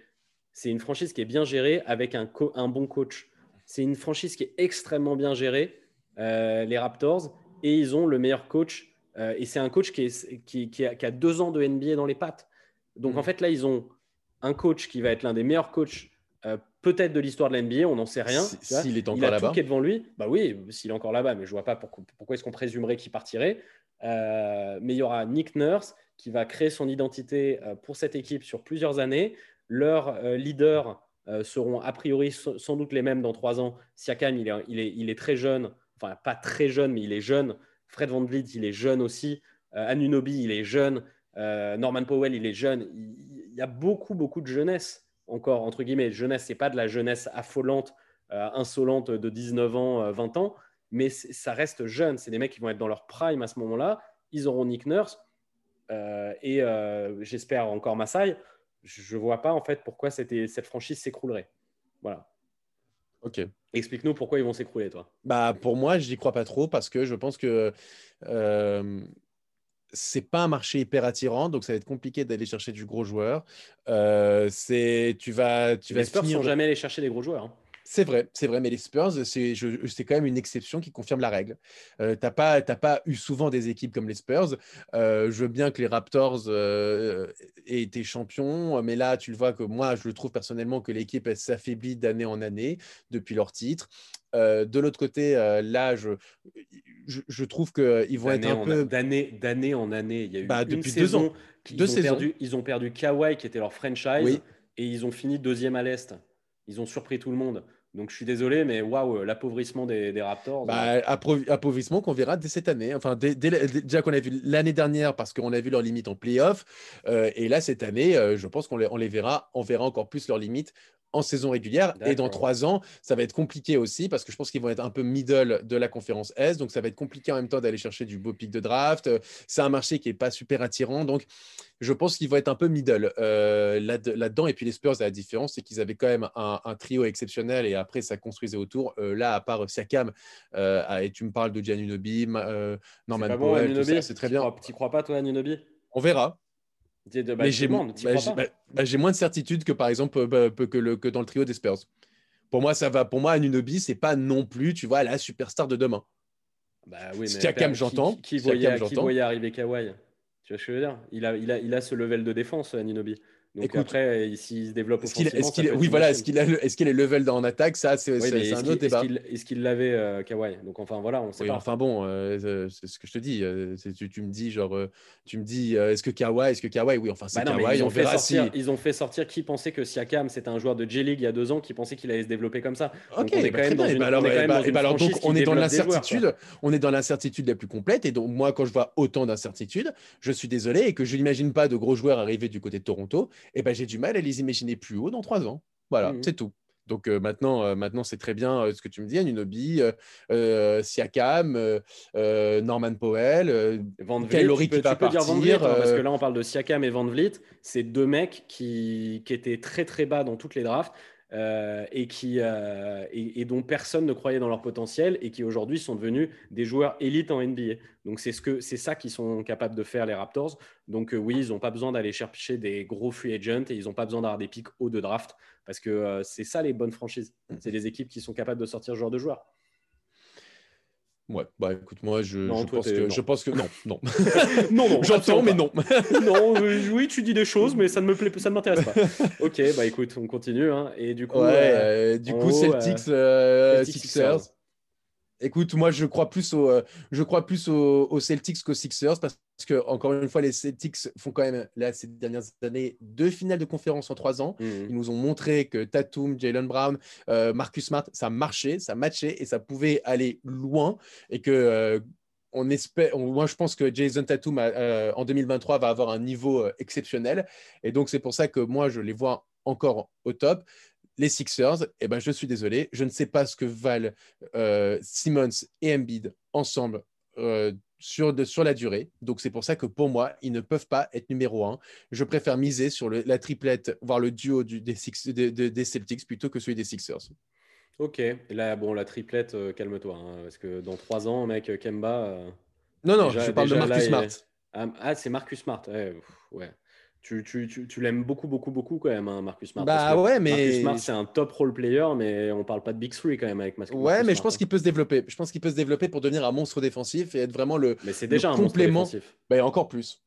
C'est une franchise qui est bien gérée avec un bon coach. C'est une franchise qui est extrêmement bien gérée, euh, les Raptors, et ils ont le meilleur coach. euh, et c'est un coach qui, est, qui, qui a, qui a deux ans de NBA dans les pattes. Donc Mhm. en fait, là, ils ont un coach qui va être l'un des meilleurs coachs, euh, peut-être de l'histoire de la NBA, on n'en sait rien. Si-. S'il est Il encore a là-bas. tout qui est devant lui. Bah oui, s'il est encore là-bas, mais je vois pas pourquoi, pourquoi est-ce qu'on présumerait qu'il partirait. Euh, mais il y aura Nick Nurse qui va créer son identité euh, pour cette équipe sur plusieurs années. Leurs euh, leaders euh, seront a priori sans doute les mêmes dans trois ans. Siakam, il est, très jeune, enfin pas très jeune, mais il est jeune. Fred Van Vliet, il est jeune aussi. Euh, Anunoby, il est jeune. Euh, Norman Powell, il est jeune. Il, il y a beaucoup, beaucoup de jeunesse encore, entre guillemets. Jeunesse, c'est pas de la jeunesse affolante, euh, insolente de 19 ans, euh, 20 ans, mais ça reste jeune. C'est des mecs qui vont être dans leur prime à ce moment-là. Ils auront Nick Nurse et j'espère encore Masai. Je ne vois pas en fait pourquoi cette, cette franchise s'écroulerait. Voilà. Ok. Explique-nous pourquoi ils vont s'écrouler, toi. Bah, pour moi, je n'y crois pas trop parce que je pense que euh, c'est pas un marché hyper attirant, donc ça va être compliqué d'aller chercher du gros joueur. Euh, c'est tu vas tu vas Les Spurs finir- sont jamais allés chercher des gros joueurs. hein. C'est vrai, c'est vrai, mais les Spurs, c'est je- c'est quand même une exception qui confirme la règle. Euh, pas, t'as pas eu souvent des équipes comme les Spurs. Euh, je veux bien que les Raptors euh, aient été champions, mais là, tu le vois que moi, je le trouve personnellement que l'équipe s'affaiblit d'année en année depuis leur titre. Euh, de l'autre côté, euh, là, je, je, je trouve qu'ils vont être un peu. D'année d'année en année. Il y a eu Bah, une depuis deux ans. Deux ont saisons. perdu. Ils ont perdu Kawhi, qui était leur franchise, Oui. et ils ont fini deuxième à l'Est. Ils ont surpris tout le monde. Donc je suis désolé, mais waouh, l'appauvrissement des, des Raptors. Bah, appro- appauvrissement qu'on verra dès cette année. Enfin, dès- dès- déjà qu'on a vu l'année dernière parce qu'on a vu leurs limites en playoff. euh, et là, cette année, euh, je pense qu'on les, on les verra, on verra encore plus leurs limites en saison régulière. Et dans trois ans, ça va être compliqué aussi parce que je pense qu'ils vont être un peu middle de la conférence S. Donc, ça va être compliqué en même temps d'aller chercher du beau pic de draft. Euh, C'est un marché qui n'est pas super attirant. Donc, je pense qu'ils vont être un peu middle euh, là- là-dedans. et puis, les Spurs, la différence, c'est qu'ils avaient quand même un, un trio exceptionnel et après, ça construisait autour. Euh, là, à part Siakam, euh, et tu me parles de Giannunobi, Ma- Norman bon, Powell, ça, c'est très bien. crois- T'y crois pas, toi, Anunoby On verra. Mais j'ai bah, bah, bah, j'ai moins de certitude que par exemple euh, bah, que, le, que dans le trio des Spurs. Pour moi, ça va. Pour moi, Anunobi, c'est pas non plus, tu vois, la superstar de demain. Bah oui, mais Siakam, j'entends. Qui, qui Siakam, voyait, qui j'entends. voyait arriver Kawhi? Tu vois ce que je veux dire? Il a, il, a, il a ce level de défense, Anunobi. Donc Écoute, après, s'il se développe Est-ce qu'il, est-ce qu'il- oui, voilà, est-ce qu'il a, le- est-ce qu'il est level en attaque Ça, c'est, Oui, c'est- mais c'est est-ce un autre débat. est-ce qu'il l'avait euh, Kawhi? Donc enfin voilà, on sait Oui, pas. enfin bon, euh, c'est ce que je te dis. euh, c'est- tu, tu me dis genre, tu me dis, euh, est-ce que Kawhi, est-ce que Kawhi, oui, enfin c'est Bah non, Kawhi, ils, on ont fait verra sortir, si. ils ont fait sortir qui pensait que Siakam c'était un joueur de J-League il y a deux ans qui pensait qu'il allait se développer comme ça. Donc, Ok, on est bah, quand très même dans une- alors, on est dans donc, on est l'incertitude. On est dans l'incertitude la plus complète. Et donc, moi, quand je vois autant d'incertitudes, je suis désolé et que je n'imagine pas de gros joueurs arriver du côté de Toronto. Et ben, j'ai du mal à les imaginer plus haut dans trois ans. Voilà, Mhm. c'est tout. Donc euh, maintenant, euh, maintenant c'est très bien euh, ce que tu me dis, Anunobi, euh, Siakam, Norman Powell. Van Vliet, tu peux, qui va tu peux dire Van partir, Vliet, hein, parce que là on parle de Siakam et Van Vliet, c'est deux mecs qui, qui étaient très très bas dans toutes les drafts euh, et, qui, euh, et, et dont personne ne croyait dans leur potentiel et qui aujourd'hui sont devenus des joueurs élites en NBA. Donc c'est ce que c'est ça qu'ils sont capables de faire les Raptors. Donc euh, oui, ils n'ont pas besoin d'aller chercher des gros free agents et ils n'ont pas besoin d'avoir des pics hauts de draft parce que c'est ça les bonnes franchises. C'est des équipes qui sont capables de sortir genre de joueurs. Ouais, bah écoute, moi je, Non, je pense que, non. je pense que non, non. Non, non, J'entends, mais non. non, euh, oui, tu dis des choses, mais ça ne me plaît, ça ne m'intéresse pas. Ok, bah écoute, on continue. hein. Et du coup, Ouais, euh, euh, du coup, haut, Celtics, Celtics, Sixers. Écoute, moi, je crois plus, au, euh, je crois plus aux, Celtics qu'aux Sixers parce que, encore une fois, les Celtics font quand même, là, ces dernières années, deux finales de conférence en trois ans. Mhm. Ils nous ont montré que Tatum, Jalen Brown, euh, Marcus Smart, ça marchait, ça matchait et ça pouvait aller loin. Et que, euh, on espère, moi, je pense que Jason Tatum, en 2023, va avoir un niveau exceptionnel. Et donc, c'est pour ça que moi, je les vois encore au top les Sixers, eh ben, je suis désolé, je ne sais pas ce que valent euh, Simmons et Embiid ensemble euh, sur, sur la durée. Donc, c'est pour ça que pour moi, ils ne peuvent pas être numéro un. Je préfère miser sur la triplette, voire le duo du, des, des, Celtics plutôt que celui des Sixers. Ok, là, bon, la triplette, euh, calme-toi, hein, parce que dans trois ans, mec, Kemba. non, non, je parle de Marcus Smart. Ah, ah, c'est Marcus Smart, ouais. Tu, tu, tu, tu l'aimes beaucoup, beaucoup, beaucoup quand même, hein, Marcus Smart. Bah ouais, mais. Marcus Smart, c'est un top role player, mais on parle pas de Big Three quand même avec Marcus Ouais, mais je pense qu'il peut se développer. Je pense qu'il peut se développer pour devenir un monstre défensif et être vraiment le. Mais c'est déjà un complément. Monstre défensif. Bah, encore plus.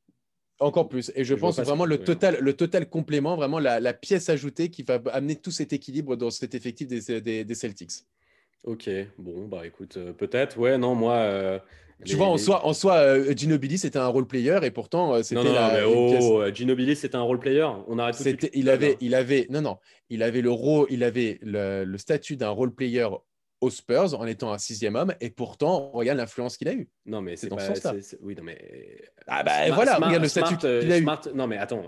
Encore plus. Et je, pense vraiment le total, le total complément, vraiment la, la, pièce ajoutée qui va amener tout cet équilibre dans cet effectif des, des, des Celtics. Ok, bon, bah écoute, euh, peut-être. Ouais, non, moi. Euh, tu vois, en soi, en soi euh, Ginobili, c'était un role player et pourtant, euh, c'était la. Mais oh, euh, Ginobili, c'était un role player. On arrête tout de Il avait, il avait, non, non, il avait le rôle, il avait le, statut d'un role player aux Spurs en étant un sixième homme et pourtant, regarde l'influence qu'il a eu. Non, mais c'est dans ce sens-là. Oui, non, mais. Ah, bah voilà, regarde le statut qu'il a eu. Non, mais attends,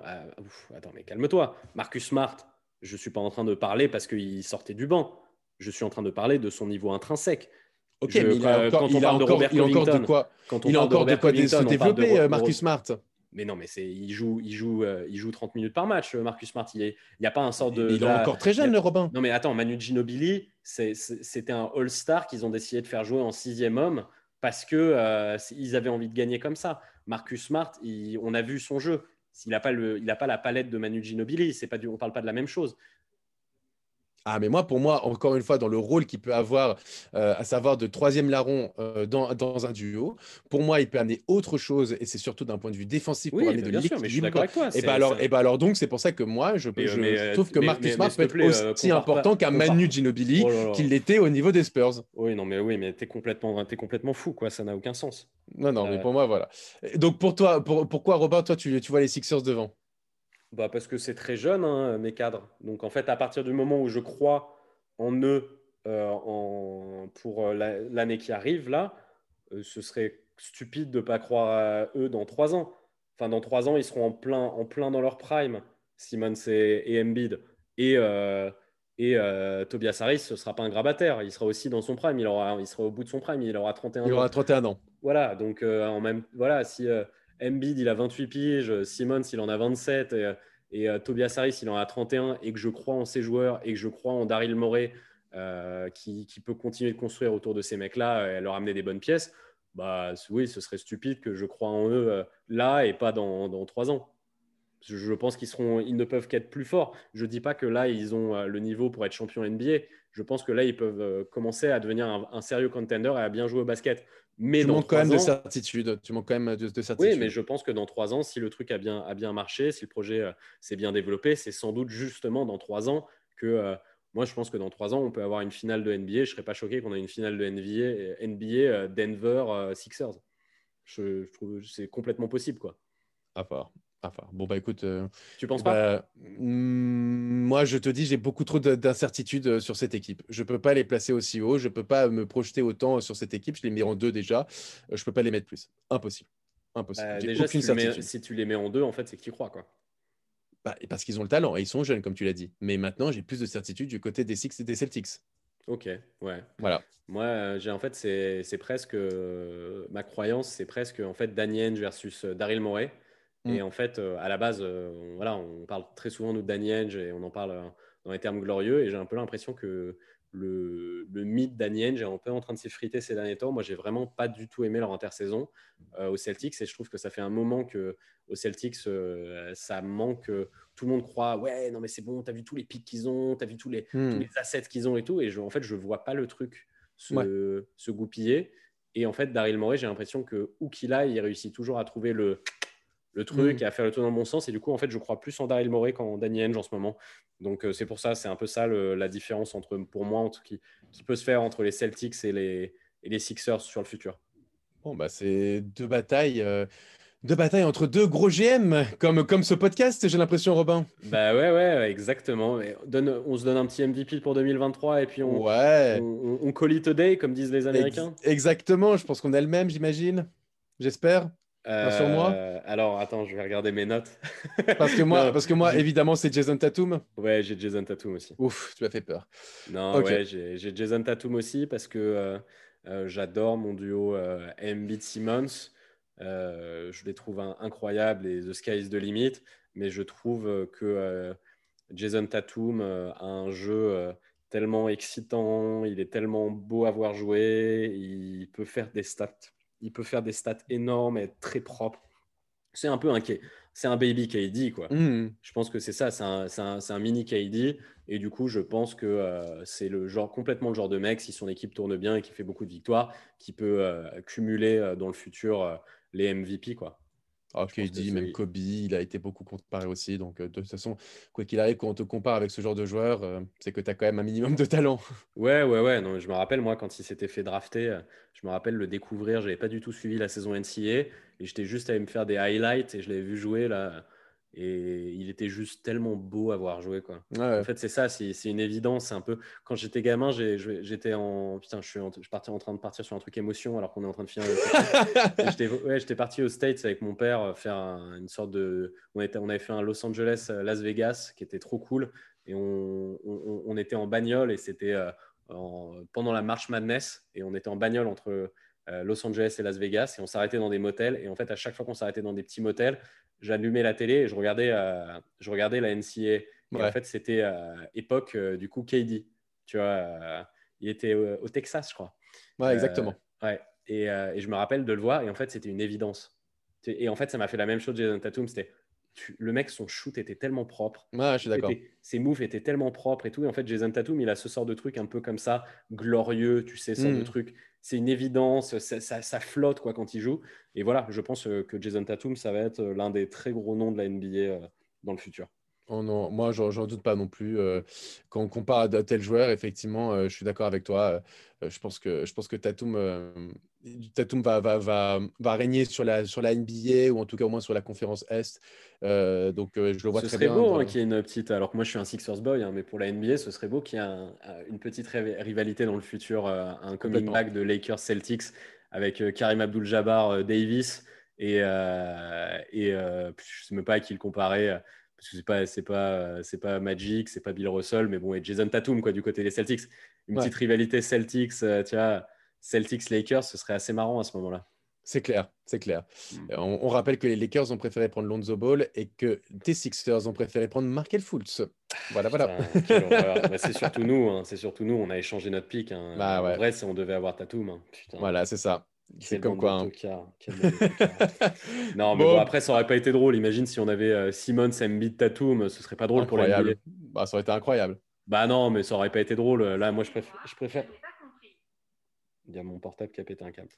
attends, mais calme-toi. Marcus Smart, je suis pas en train de parler parce qu'il sortait du banc. Je suis en train de parler de son niveau intrinsèque. Ok, mais il a encore, il a encore, il a encore de quoi, il a encore de, quoi se développer, euh, Marcus Smart. Mais non, mais c'est, il joue, il joue, euh, il joue 30 minutes par match, euh, Marcus Smart. Il n'y a pas un sort de. Il est encore très jeune, le Robin. Non, mais attends, Manu Ginobili, c'était un All-Star qu'ils ont décidé de faire jouer en sixième homme parce que ils avaient envie de gagner comme ça. Marcus Smart, on a vu son jeu. Il n'a pas, le, il a pas la palette de Manu Ginobili. C'est pas du, on parle pas de la même chose. Ah, mais moi, pour moi, encore une fois, dans le rôle qu'il peut avoir, euh, à savoir de troisième larron euh, dans, dans, un duo, pour moi, il peut amener autre chose, et c'est surtout d'un point de vue défensif pour amener de l'équilibre. Et bah alors, et bah alors, donc, c'est pour ça que moi, je, je euh, trouve que Marcus Smart peut être aussi important qu'un Manu Ginobili oh qu'il l'était au niveau des Spurs. Oui, non, mais oui, mais t'es complètement, es complètement fou, quoi. Ça n'a aucun sens. Non, non, mais pour moi, voilà. Donc, pour toi, pour, pourquoi, Robin, toi, tu, tu vois les Sixers devant? Bah Parce que c'est très jeune, hein, mes cadres. Donc, en fait, à partir du moment où je crois en eux euh, en, pour euh, l'année qui arrive, là, euh, ce serait stupide de ne pas croire à eux dans trois ans. Enfin, dans trois ans, ils seront en plein, en plein dans leur prime, Simmons et, et Embiid. Et, et Tobias Harris, ce ne sera pas un grabataire. Il sera aussi dans son prime. Il, aura, il sera au bout de son prime. Il aura 31 ans. Il aura 31 ans. Voilà. Donc, en même, voilà, si Embiid, il a 28 piges, Simmons, il en a 27, et, et euh, Tobias Harris, il en a 31, et que je crois en ces joueurs, et que je crois en Daryl Morey, euh, qui, peut continuer de construire autour de ces mecs-là et leur amener des bonnes pièces, bah oui, ce serait stupide que je crois en eux euh, là et pas dans, trois ans. Je, pense qu'ils ils ne peuvent qu'être plus forts. Je dis pas que là, ils ont le niveau pour être champion NBA. Je pense que là, ils peuvent commencer à devenir un sérieux contender et à bien jouer au basket. Mais tu manques quand même de certitude. Tu manques quand même de, certitude. Oui, mais je pense que dans trois ans, si le truc a bien, a bien marché, si le projet euh, s'est bien développé, c'est sans doute justement dans trois ans que euh, moi, je pense que dans trois ans, on peut avoir une finale de NBA. Je ne serais pas choqué qu'on ait une finale de NBA, NBA euh, Denver Sixers. Je, je trouve c'est complètement possible, quoi. À part. Bon, bah écoute. Euh, tu penses pas bah, mm, Moi, je te dis, j'ai beaucoup trop d'incertitudes euh, sur cette équipe. Je ne peux pas les placer aussi haut. Je ne peux pas me projeter autant sur cette équipe. Je les mets en deux déjà. Euh, je ne peux pas les mettre plus. Impossible. Impossible. Bah, déjà, si tu, si tu, les mets en deux, en fait, c'est que tu crois, quoi. Bah, parce qu'ils ont le talent et ils sont jeunes, comme tu l'as dit. Mais maintenant, j'ai plus de certitude du côté des Six et des Celtics. Ok, ouais. Voilà. Moi, j'ai en fait, c'est presque ma croyance, c'est presque en fait Daniel versus Daryl Morey. Et mm. en fait, euh, à la base, euh, on, voilà, on parle très souvent de Danny Henge et on en parle euh, dans les termes glorieux. Et j'ai un peu l'impression que le, le mythe Danny Henge est un peu en train de s'effriter ces derniers temps. Moi, j'ai vraiment pas du tout aimé leur intersaison aux Celtics et je trouve que ça fait un moment que aux Celtics, ça manque. tout le monde croit, ouais, non mais c'est bon, tu as vu tous les pics qu'ils ont, tu as vu tous les, mm. tous les assets qu'ils ont et tout. Et je, en fait, je vois pas le truc se, se goupiller. Et en fait, Daryl Morey, j'ai l'impression que où qu'il aille, il réussit toujours à trouver le le truc mm. et à faire le tour dans le bon sens. Et du coup, en fait, je crois plus en Daryl Morey qu'en Danny Henge en ce moment. Donc, euh, c'est pour ça, c'est un peu ça la différence entre, pour moi, entre, qui, qui peut se faire entre les Celtics et les, et les Sixers sur le futur. Bon, bah, c'est deux batailles. Euh, deux batailles entre deux gros GM, comme, comme ce podcast, j'ai l'impression, Robin. Bah ouais, ouais, exactement. donne, on se donne un petit MVP pour 2023 et puis on, ouais. on, on, call it a day, comme disent les Américains. exactement, je pense qu'on est le même, j'imagine. J'espère. Sur moi euh, Alors, attends, je vais regarder mes notes. parce que moi, parce que moi évidemment, c'est Jason Tatum. Ouais, j'ai Jason Tatum aussi. Ouf, tu m'as fait peur. Non, ouais, j'ai Jason Tatum aussi parce que euh, euh, j'adore mon duo Embiid Simmons. Euh, je les trouve incroyables et The Sky is the limit, mais je trouve que Jason Tatum a un jeu tellement excitant, il est tellement beau à voir jouer, il peut faire des stats, il peut faire des stats énormes et être très propre. C'est un peu un, c'est un baby KD quoi. Mmh. Je pense que c'est ça, c'est un, un, mini KD et du coup je pense que c'est le genre complètement le genre de mec si son équipe tourne bien et qui fait beaucoup de victoires, qui peut cumuler dans le futur les MVP, quoi. Ah, dit même Kobe, il a été beaucoup comparé aussi. Donc, euh, de toute façon, quoi qu'il arrive, quand on te compare avec ce genre de joueur, euh, c'est que tu as quand même un minimum de talent. Ouais, ouais, ouais. Non, je me rappelle, moi, quand il s'était fait drafter, euh, je me rappelle le découvrir. Je n'avais pas du tout suivi la saison NCA et j'étais juste allé me faire des highlights et je l'avais vu jouer là et il était juste tellement beau à voir jouer. Quoi. En fait, c'est ça, c'est une évidence. Un peu. Quand j'étais gamin, j'étais en. Putain, je suis, en... je partais en train de partir sur un truc émotion alors qu'on est en train de finir. j'étais ouais, parti aux States avec mon père euh, faire une sorte de. On, était... on avait fait un Los Angeles, euh, Las Vegas qui était trop cool. Et on, on, était en bagnole et c'était euh, pendant la March Madness. Et on était en bagnole entre. Los Angeles et Las Vegas et on s'arrêtait dans des motels et en fait à chaque fois qu'on s'arrêtait dans des petits motels j'allumais la télé et je regardais, euh, je regardais la NCA. en fait, c'était euh, époque euh, du coup KD. Tu vois, il était au, Texas, je crois. Ouais, exactement. ouais. Et, et, je me rappelle de le voir et en fait, c'était une évidence. Et en fait, ça m'a fait la même chose Jason Tatum. C'était le mec, son shoot était tellement propre. Ouais, je suis d'accord. Ses moves étaient tellement propres et tout. Et en fait, Jason Tatum, il a ce sort de truc un peu comme ça, glorieux, tu sais, ce sort de hmm. truc c'est une évidence, ça, flotte quoi quand il joue. Et voilà, je pense euh, que Jason Tatum, ça va être euh, l'un des très gros noms de la NBA euh, dans le futur. Oh non, moi, j'en doute pas non plus. quand on compare à tel joueur, effectivement, je suis d'accord avec toi. je, pense que, je pense que Tatum, Tatum va, va, va, va, régner sur la, sur la NBA ou en tout cas au moins sur la conférence Est. donc, je le vois ce très serait beau hein, qu'il y ait une petite. Alors que moi, je suis un Sixers boy, hein, mais pour la NBA, ce serait beau qu'il y ait une petite rivalité dans le futur, un coming back de Lakers Celtics avec Karim Abdul-Jabbar Davis. Et, et je ne sais même pas à qui le comparer parce que c'est pas c'est pas c'est pas Magic, c'est pas Bill Russell, mais bon et Jason Tatum quoi du côté des Celtics. Une petite rivalité Celtics, euh, tu vois, Celtics Lakers, ce serait assez marrant à ce moment-là. C'est clair, c'est clair. Mm. On, rappelle que les Lakers ont préféré prendre Lonzo Ball et que tes Sixers ont préféré prendre Markel Fultz. Voilà, voilà. Bah, c'est surtout nous, hein, c'est surtout nous. On a échangé notre pic. Hein. Bah, en vrai, on devait avoir Tatum. Hein. Voilà, c'est ça. C'est comme quoi. Hein. non, mais bon. après, ça aurait pas été drôle. Imagine si on avait euh, Simmons, Embiid, Tatum, ce serait pas drôle pour la Bah, ça aurait été incroyable. Bah non, mais ça aurait pas été drôle. Là, moi, je préfère. Je préfère... Il y a mon portable qui a pété un câble.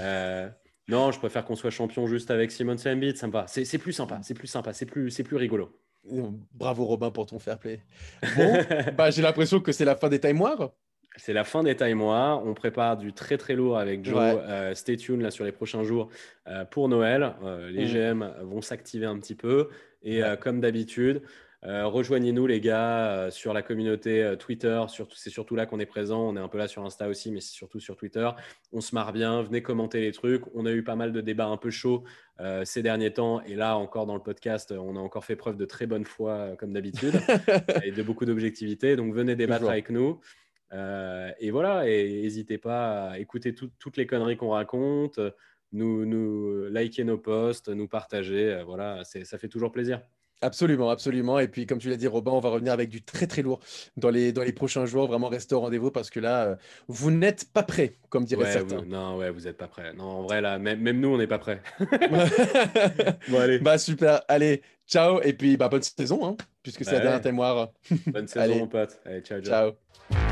Euh, non, je préfère qu'on soit champion juste avec Simmons et Embiid. Ça me va. C'est plus sympa. C'est plus sympa. C'est plus, plus rigolo. Bravo Robin pour ton fair play. Bon, bah, j'ai l'impression que c'est la fin des taimoirs. C'est la fin des taimoirs. On prépare du très très lourd avec Joe. Euh, stay tuned là sur les prochains jours euh, pour Noël. Euh, les GM mm. vont s'activer un petit peu. Et comme d'habitude, rejoignez-nous les gars sur la communauté Twitter. C'est surtout là qu'on est présent. On est un peu là sur Insta aussi, mais c'est surtout sur Twitter. On se marre bien. Venez commenter les trucs. On a eu pas mal de débats un peu chauds ces derniers temps. Et là encore dans le podcast, on a encore fait preuve de très bonne foi comme d'habitude et de beaucoup d'objectivité. Donc venez débattre avec nous. Euh, et voilà, et n'hésitez pas à écouter toutes les conneries qu'on raconte, nous, nous liker nos posts, nous partager. Euh, voilà, ça fait toujours plaisir. Absolument, absolument. Et puis, comme tu l'as dit, Robin, on va revenir avec du très, très lourd dans les, dans les prochains jours. Vraiment, restez au rendez-vous parce que là, euh, vous n'êtes pas prêts, comme dirait certains. non, ouais, vous n'êtes pas prêts. Non, en vrai, là, même, même nous, on n'est pas prêts. bon, allez. Bah, super. Allez, ciao. Et puis, bah, bonne saison, hein, puisque c'est la dernière témoire. Bonne saison, mon pote. Allez, ciao, ciao. ciao.